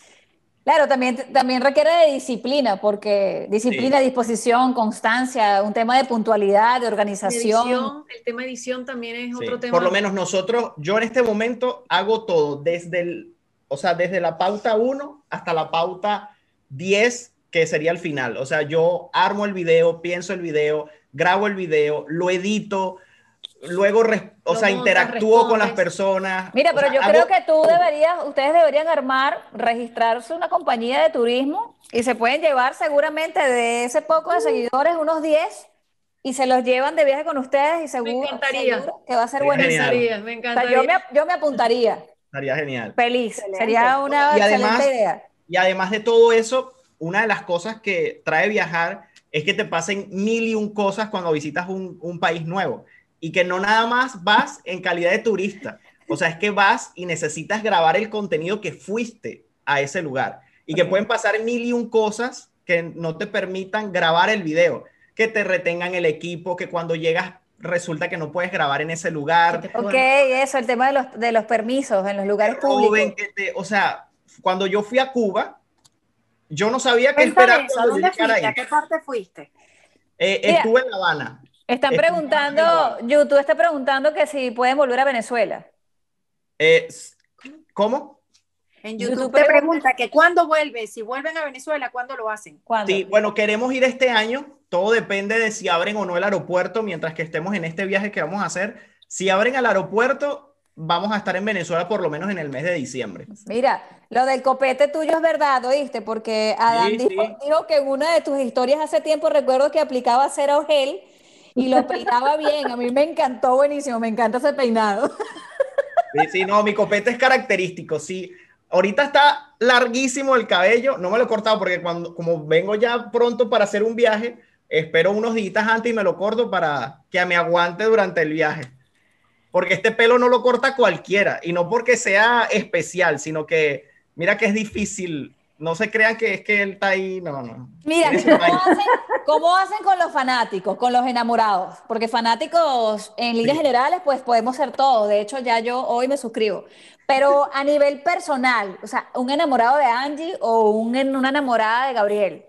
Claro, también, también requiere de disciplina, porque disciplina, disposición, constancia, un tema de puntualidad, de organización. Edición, el tema edición también es Sí, otro tema. Por lo menos nosotros, yo en este momento hago todo, desde el, o sea, desde la pauta 1 hasta la pauta 10, que sería el final. O sea, yo armo el video, pienso el video, grabo el video, lo edito, luego, o sea, interactúo con las personas. Mira, O pero sea, yo hago- creo que tú deberías, ustedes deberían armar, registrarse una compañía de turismo y se pueden llevar seguramente de ese poco de seguidores unos 10 y se los llevan de viaje con ustedes y seguro, encantaría. seguro que va a ser bueno. me encantaría, me O sea, encantaría. yo me, yo me apuntaría, Estaría genial. feliz, Excelente. sería una Y además- excelente idea. Y además de todo eso, una de las cosas que trae viajar es que te pasen mil y un cosas cuando visitas un, un país nuevo. Y que no nada más vas en calidad de turista. O sea, es que vas y necesitas grabar el contenido que fuiste a ese lugar. Y que pueden pasar mil y un cosas que no te permitan grabar el video. Que te retengan el equipo, que cuando llegas resulta que no puedes grabar en ese lugar. Ok, eso, el tema de los, de los permisos en los lugares públicos. Joven, que te- o sea, cuando yo fui a Cuba, yo no sabía qué Cuéntame esperar eso, ¿a cuando yo dónde fuiste? ¿A qué parte fuiste? Eh, estuve en La Habana. Están preguntando, YouTube está preguntando que si pueden volver a Venezuela. Eh, ¿Cómo? En YouTube YouTube, te pregunta- pregunta que cuándo vuelve, si vuelven a Venezuela, ¿cuándo lo hacen? ¿Cuándo? Sí, bueno, queremos ir este año. Todo depende de si abren o no el aeropuerto mientras que estemos en este viaje que vamos a hacer. Si abren el aeropuerto, vamos a estar en Venezuela por lo menos en el mes de diciembre. Mira, lo del copete tuyo es verdad, ¿oíste? Porque Adán Sí, dijo, sí. dijo que en una de tus historias hace tiempo recuerdo que aplicaba cera gel y lo peinaba bien. A mí me encantó, buenísimo, me encanta ese peinado. Sí, sí, no, mi copete es característico. Sí, ahorita está larguísimo el cabello. No me lo he cortado porque cuando, como vengo ya pronto para hacer un viaje, espero unos días antes y me lo corto para que me aguante durante el viaje. Porque este pelo no lo corta cualquiera y no porque sea especial, sino que mira que es difícil. No se crean que es que él está ahí, no, no. Mira, ¿cómo hacen, cómo hacen con los fanáticos, con los enamorados? Porque fanáticos en líneas Sí. generales, pues podemos ser todos. De hecho, ya yo hoy me suscribo. Pero a nivel personal, o sea, un enamorado de Angie o un, una enamorada de Gabriel.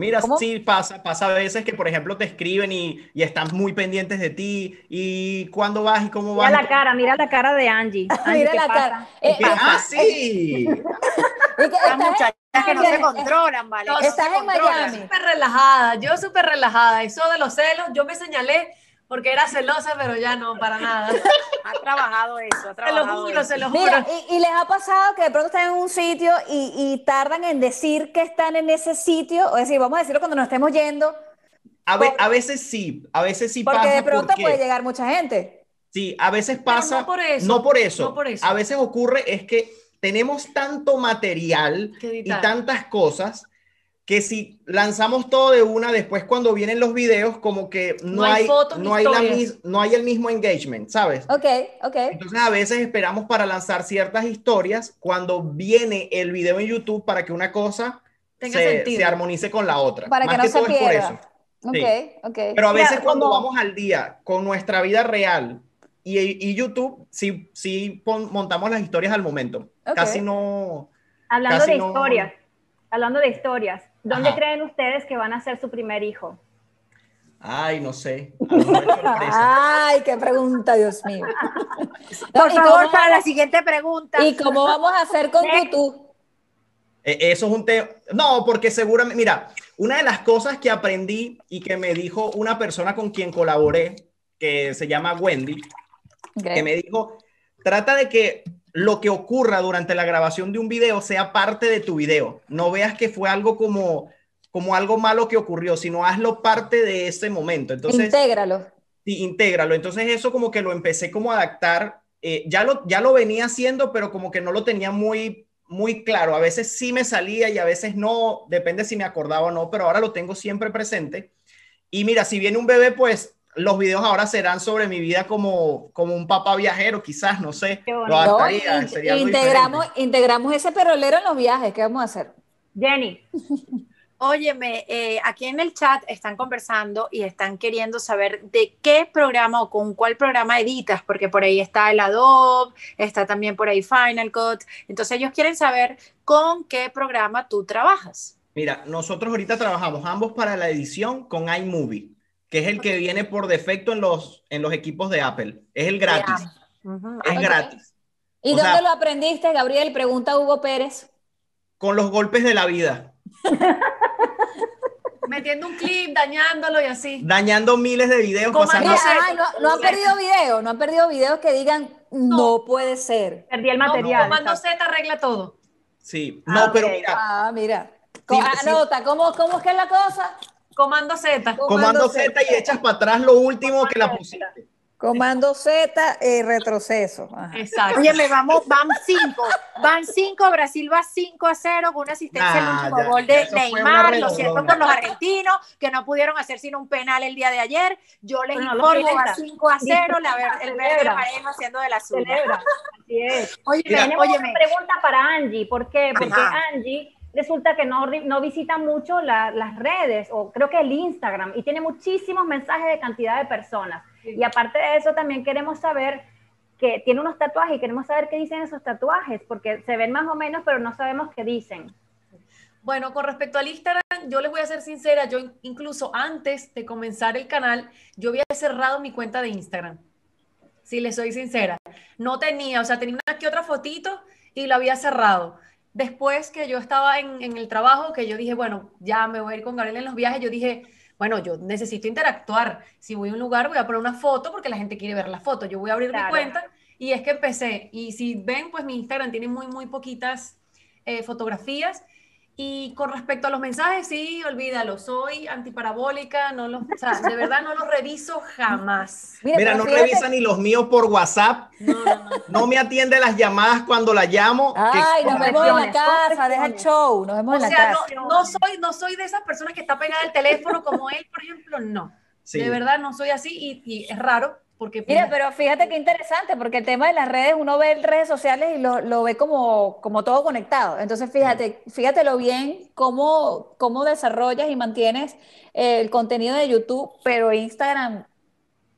Mira, ¿Cómo? sí pasa, pasa a veces que, por ejemplo, te escriben y, y están muy pendientes de ti y cuándo vas y cómo Mira vas. la cara, mira la cara de Angie. Angie, Mira ¿qué la pasa? cara. Eh, Que- ah, sí. que Las estás en- muchachas que no se controlan, ¿vale? No, estás se en controlan. Miami. súper relajada, yo súper relajada. Eso de los celos, yo me señalé porque era celosa, pero ya no, para nada. Ha trabajado eso, ha Se lo juro, eso. se lo juro. Mira, y, y les ha pasado que de pronto están en un sitio y, y tardan en decir que están en ese sitio, o decir, vamos a decirlo cuando nos estemos yendo, A, ve- a veces sí, a veces sí porque pasa. de pronto porque- puede llegar mucha gente. Sí, a veces pasa. no por eso, No por eso. no por eso. A veces ocurre es que tenemos tanto material y tantas cosas que si lanzamos todo de una, después cuando vienen los videos, como que no, No hay hay, fotos no, hay la mis- no hay el mismo engagement, ¿sabes? Ok, ok. Entonces a veces esperamos para lanzar ciertas historias cuando viene el video en YouTube para que una cosa Tenga se, sentido. se armonice con la otra. Para Más que no se todo es por pierda. eso. Ok, Sí. ok. Pero a veces cuando como- vamos al día con nuestra vida real y, y YouTube, sí, sí pon- montamos las historias al momento. Ok. Casi no... Hablando Casi de no- historias, hablando de historias, ¿dónde Ajá. creen ustedes que van a ser su primer hijo? Ay, no sé. Ay, qué pregunta, Dios mío. No, Por ¿y favor, para la siguiente pregunta. ¿Y cómo vamos a hacer con. YouTube? Eh, Eso es un tema. No, porque seguramente, mira, una de las cosas que aprendí y que me dijo una persona con quien colaboré, que se llama Wendy, que me dijo, trata de que lo que ocurra durante la grabación de un video sea parte de tu video. No veas que fue algo como, como algo malo que ocurrió, sino hazlo parte de ese momento. Entonces, Intégralo. Sí, intégralo. Entonces eso como que lo empecé como a adaptar. eh, ya, lo, ya lo venía haciendo, pero como que no lo tenía muy, muy claro. A veces sí me salía y a veces no, depende si me acordaba o no, pero ahora lo tengo siempre presente. Y mira, si viene un bebé, pues los videos ahora serán sobre mi vida como, como un papá viajero, quizás, no sé. Lo adaptaría, in- sería algo integramos, integramos ese perolero en los viajes. ¿Qué vamos a hacer? Jenny, Óyeme, eh, aquí en el chat están conversando y están queriendo saber de qué programa o con cuál programa editas, porque por ahí está el Adobe, está también por ahí Final Cut. Entonces ellos quieren saber con qué programa tú trabajas. Mira, nosotros ahorita trabajamos ambos para la edición con iMovie, que es el que viene por defecto en los, en los equipos de Apple. Es el gratis. Ujú. Es Ok. gratis. ¿Y O dónde sea- lo aprendiste, Gabriel? Pregunta Hugo Pérez. Con los golpes de la vida. Metiendo un clip, dañándolo y así. dañando miles de videos, Como pasando... Ay, no, no han perdido videos, no han perdido videos que digan no, puede ser. perdí el No, material. comando exacto. Z arregla todo. Sí, no, Ah, pero mira, Ah, mira. Sí, sí. Anota, ¿cómo, ¿cómo es que es la cosa? Comando Z. comando Z y echas para atrás lo último que la pusiste. Comando Z, eh, retroceso. Ajá. Exacto. Óyeme, vamos, van cinco, van cinco, Brasil va 5 a 0 con una asistencia al Nah, último ya, gol de Neymar. Lo siento por los argentinos que no pudieron hacer sino un penal el día de ayer. Yo les Pero no lo informo, va celebra. 5 a 0, la el verde amarillo haciendo de la suya. Así es. Óyeme, Mira, Tenemos óyeme. una pregunta para Angie. ¿Por qué? Porque Ajá. Angie resulta que no, no visita mucho la- las redes o creo que el Instagram y tiene muchísimos mensajes de cantidad de personas. Y aparte de eso, también queremos saber que tiene unos tatuajes y queremos saber qué dicen esos tatuajes, porque se ven más o menos, pero no sabemos qué dicen. Bueno, con respecto al Instagram, yo les voy a ser sincera, yo in- incluso antes de comenzar el canal, yo había cerrado mi cuenta de Instagram. Si les soy sincera. No tenía, o sea, tenía una que otra fotito y la había cerrado. Después que yo estaba en, en el trabajo, que yo dije, bueno, ya me voy a ir con Gabriel en los viajes, yo dije, bueno, yo necesito interactuar. Si voy a un lugar, voy a poner una foto porque la gente quiere ver la foto. Yo voy a abrir mi Claro. cuenta y es que empecé. Y si ven, pues mi Instagram tiene muy, muy poquitas eh, fotografías. Y con respecto a los mensajes, sí, olvídalo, soy antiparabólica, no los, o sea, de verdad no los reviso jamás. Mira, Mira, no fíjate- revisa ni los míos por WhatsApp, No, no, no. no me atiende las llamadas cuando la llamo. que- Ay, nos vemos en la casa, deja el show, nos vemos O en la sea, casa. no, no soy, no soy de esas personas que está pegada al teléfono como él, por ejemplo, no. Sí. De verdad no soy así y, y es raro porque Mira, pero fíjate qué interesante, porque el tema de las redes, uno ve redes sociales y lo, lo ve como, como todo conectado. Entonces, fíjate, fíjatelo bien cómo, cómo desarrollas y mantienes eh, el contenido de YouTube, pero Instagram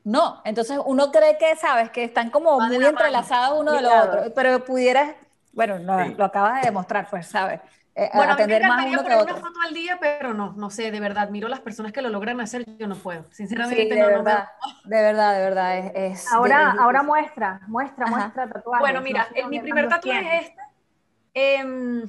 no. Entonces, uno cree que, sabes, que están como muy la entrelazados uno de lo Ligados. otro, pero pudieras, bueno, no, Sí. lo acabas de demostrar, pues, ¿sabes? Eh, Bueno, a mí me atender más encantaría poner una foto al día, pero no, no sé, de verdad, miro las personas que lo logran hacer, yo no puedo. Sí, Sinceramente, de no, no verdad, de verdad, de verdad, es... es- Ahora, es ahora muestra, muestra, Ajá. muestra tatuajes. Bueno, No mira, sé el- mi primer tatuaje es este. Em,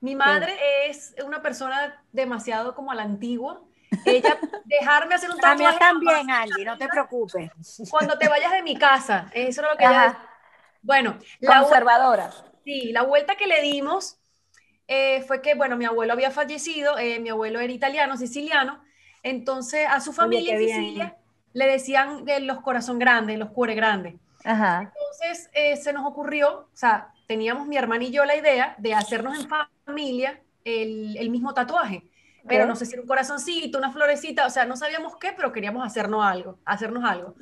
mi madre es una persona demasiado como a la antigua. Ella, dejarme hacer un A mí tatuaje también, Angie, no te preocupes. cuando te vayas de mi casa. Eso era lo que ella Ajá. decía. Bueno, la, Conservadora. sí, la vuelta que le dimos eh, fue que, bueno, mi abuelo había fallecido, eh, mi abuelo era italiano, siciliano, entonces a su familia en bien. Sicilia le decían eh, los corazón grandes, los cuore grandes. Ajá. Entonces eh, se nos ocurrió, o sea, teníamos mi hermana y yo la idea de hacernos en familia el, el mismo tatuaje. Pero no sé si era un corazoncito, una florecita, o sea, no sabíamos qué, pero queríamos hacernos algo, hacernos algo.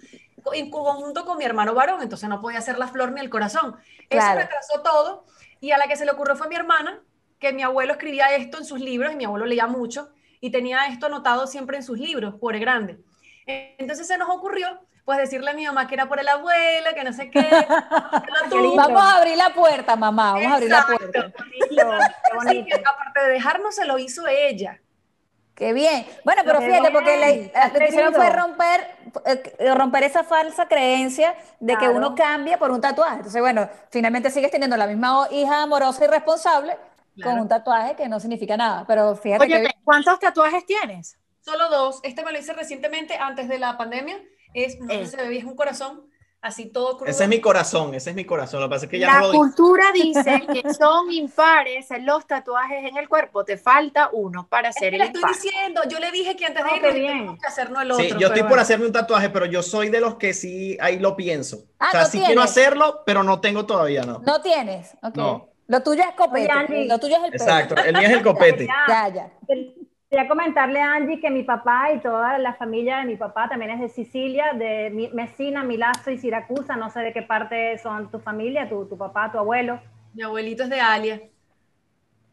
En conjunto con mi hermano varón, entonces no podía hacer la flor ni el corazón. Claro. Eso retrasó todo y a la que se le ocurrió fue mi hermana, que mi abuelo escribía esto en sus libros y mi abuelo leía mucho y tenía esto anotado siempre en sus libros, por grande. Entonces se nos ocurrió pues decirle a mi mamá que era por el abuelo, que no sé qué. tú. Vamos a abrir la puerta, mamá, vamos a abrir la puerta. Así que, aparte de dejarnos, se lo hizo ella. Qué bien. Bueno, pero Qué fíjate, porque bien, la- lo que hicieron fue romper, eh, romper esa falsa creencia de que uno cambia por un tatuaje. Entonces, bueno, finalmente sigues teniendo la misma hija amorosa y responsable, con un tatuaje que no significa nada. Pero fíjate Oye, que. ¿cuántos tatuajes tienes? Solo dos. Este me lo hice recientemente antes de la pandemia. Es, no Eh. se ve es un corazón, así todo crudo. Ese es mi corazón, ese es mi corazón. Lo que pasa es que ya La no lo cultura dice que son impares los tatuajes en el cuerpo. Te falta uno para Es ser que el le estoy impar. diciendo, yo le dije que antes de ir qué bien. tenemos que hacernos el Sí, otro. yo estoy pero por bueno. hacerme un tatuaje, pero yo soy de los que sí ahí lo pienso. Ah, o sea, ¿no sí quiero tienes? hacerlo, pero no tengo todavía, no. No tienes. Ok. No. Lo tuyo es copete. Oye. Lo tuyo es el pelo. Exacto, el mío es el copete. Ya, ya. Quería comentarle a Angie que mi papá y toda la familia de mi papá también es de Sicilia, de Messina, Milazzo y Siracusa. No sé de qué parte son tu familia, tu, tu papá, tu abuelo. Mi abuelito es de Alia.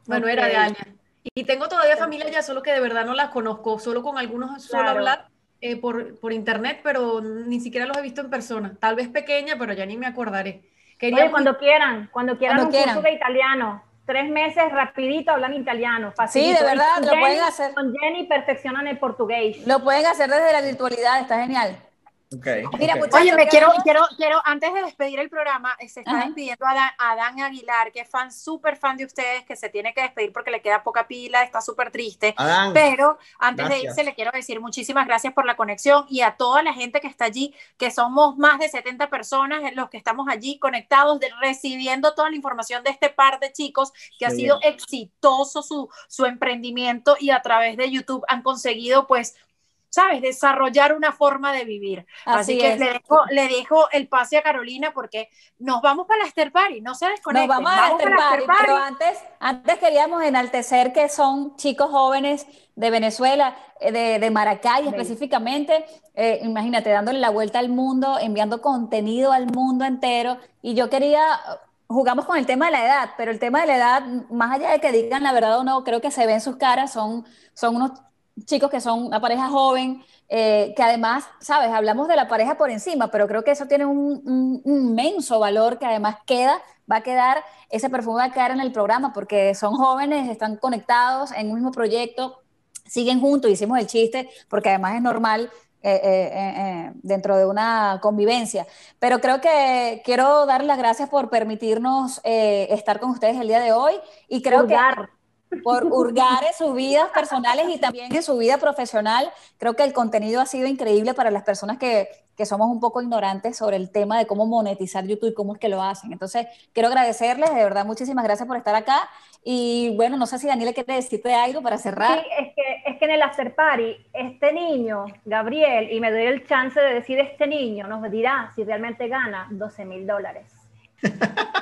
Bueno, era de. Alia. Y tengo todavía familia ya, solo que de verdad no las conozco. Solo con algunos suelo Claro. hablar eh, por, por internet, pero ni siquiera los he visto en persona. Tal vez pequeña, pero ya ni me acordaré. Quería Oye, cuando quieran, cuando quieran Cuando un quieran. curso de italiano, tres meses rapidito hablan italiano, facilito. de verdad, Y con lo pueden Jenny- hacer. Con Jenny perfeccionan el portugués. Lo pueden hacer desde la virtualidad, está genial. Ok, Mira, ok. muchachos, Oye, me ¿qué quiero, quiero, quiero, antes de despedir el programa, se está Ajá. despidiendo a Dan, a Dan Aguilar, que es fan, súper fan de ustedes, que se tiene que despedir porque le queda poca pila, está súper triste. Adán, Pero antes de irse, le quiero decir muchísimas gracias por la conexión y a toda la gente que está allí, que somos más de 70 personas los que estamos allí conectados, de- recibiendo toda la información de este par de chicos que ha sido bien. exitoso su, su emprendimiento y a través de YouTube han conseguido, pues, ¿sabes? Desarrollar una forma de vivir. Así, Así que le dejo, le dejo el pase a Carolina porque nos vamos para la after party, no se Nos desconecten. vamos a after la party, pero antes, antes queríamos enaltecer que son chicos jóvenes de Venezuela, eh, de, de Maracay específicamente, eh, imagínate, dándole la vuelta al mundo, enviando contenido al mundo entero, y yo quería, jugamos con el tema de la edad, pero el tema de la edad, más allá de que digan la verdad o no, creo que se ve en sus caras, son, son unos chicos que son una pareja joven, eh, que además, sabes, hablamos de la pareja por encima, pero creo que eso tiene un, inmenso valor que además queda, va a quedar, ese perfume a quedar en el programa porque son jóvenes, están conectados en un mismo proyecto, siguen juntos, hicimos el chiste, porque además es normal eh, eh, eh, dentro de una convivencia. Pero creo que quiero dar las gracias por permitirnos estar con ustedes el día de hoy y creo que por hurgar en sus vidas personales y también en su vida profesional. Creo que el contenido ha sido increíble para las personas que, que somos un poco ignorantes sobre el tema de cómo monetizar YouTube y cómo es que lo hacen. Entonces, quiero agradecerles, de verdad, muchísimas gracias por estar acá. Y bueno, no sé si Daniela quiere decirte algo para cerrar. Sí, es que, es que en el after party, este niño, Gabriel, y me doy el chance de decir este niño, nos dirá si realmente gana 12 mil dólares.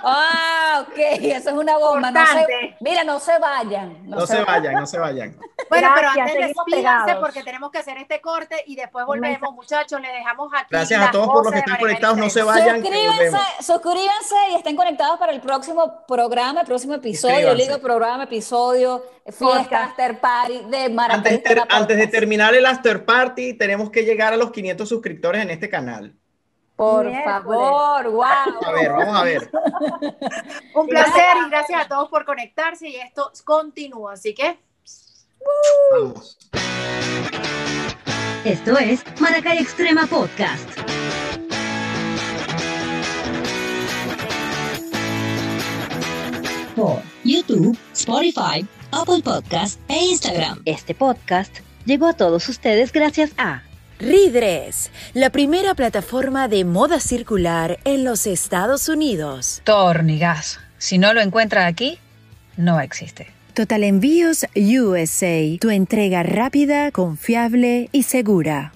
Ah, ok, eso es una bomba. No se, Importante. mira, no se vayan. No se vayan, no se vayan. Bueno, pero antes despídanse porque tenemos que hacer este corte y después volvemos, muchachos. Les dejamos aquí. Gracias a todos por los que están conectados. No se vayan. Suscríbanse, suscríbanse y estén conectados para el próximo programa, el próximo episodio. Digo programa, episodio, fiesta, after party de Maracay. Antes, ter- antes de terminar el after party, tenemos que llegar a los 500 suscriptores en este canal. Por Miércoles. favor, wow. A ver, vamos a ver. Un placer y gracias a todos por conectarse y esto continúa. Así que Vamos. Esto es Maracay Extrema Podcast. Por YouTube, Spotify, Apple Podcast e Instagram. Este podcast llegó a todos ustedes gracias a Ridres, la primera plataforma de moda circular en los Estados Unidos. Tornigas. Si no lo encuentra aquí, no existe. Total Envíos USA, tu entrega rápida, confiable y segura.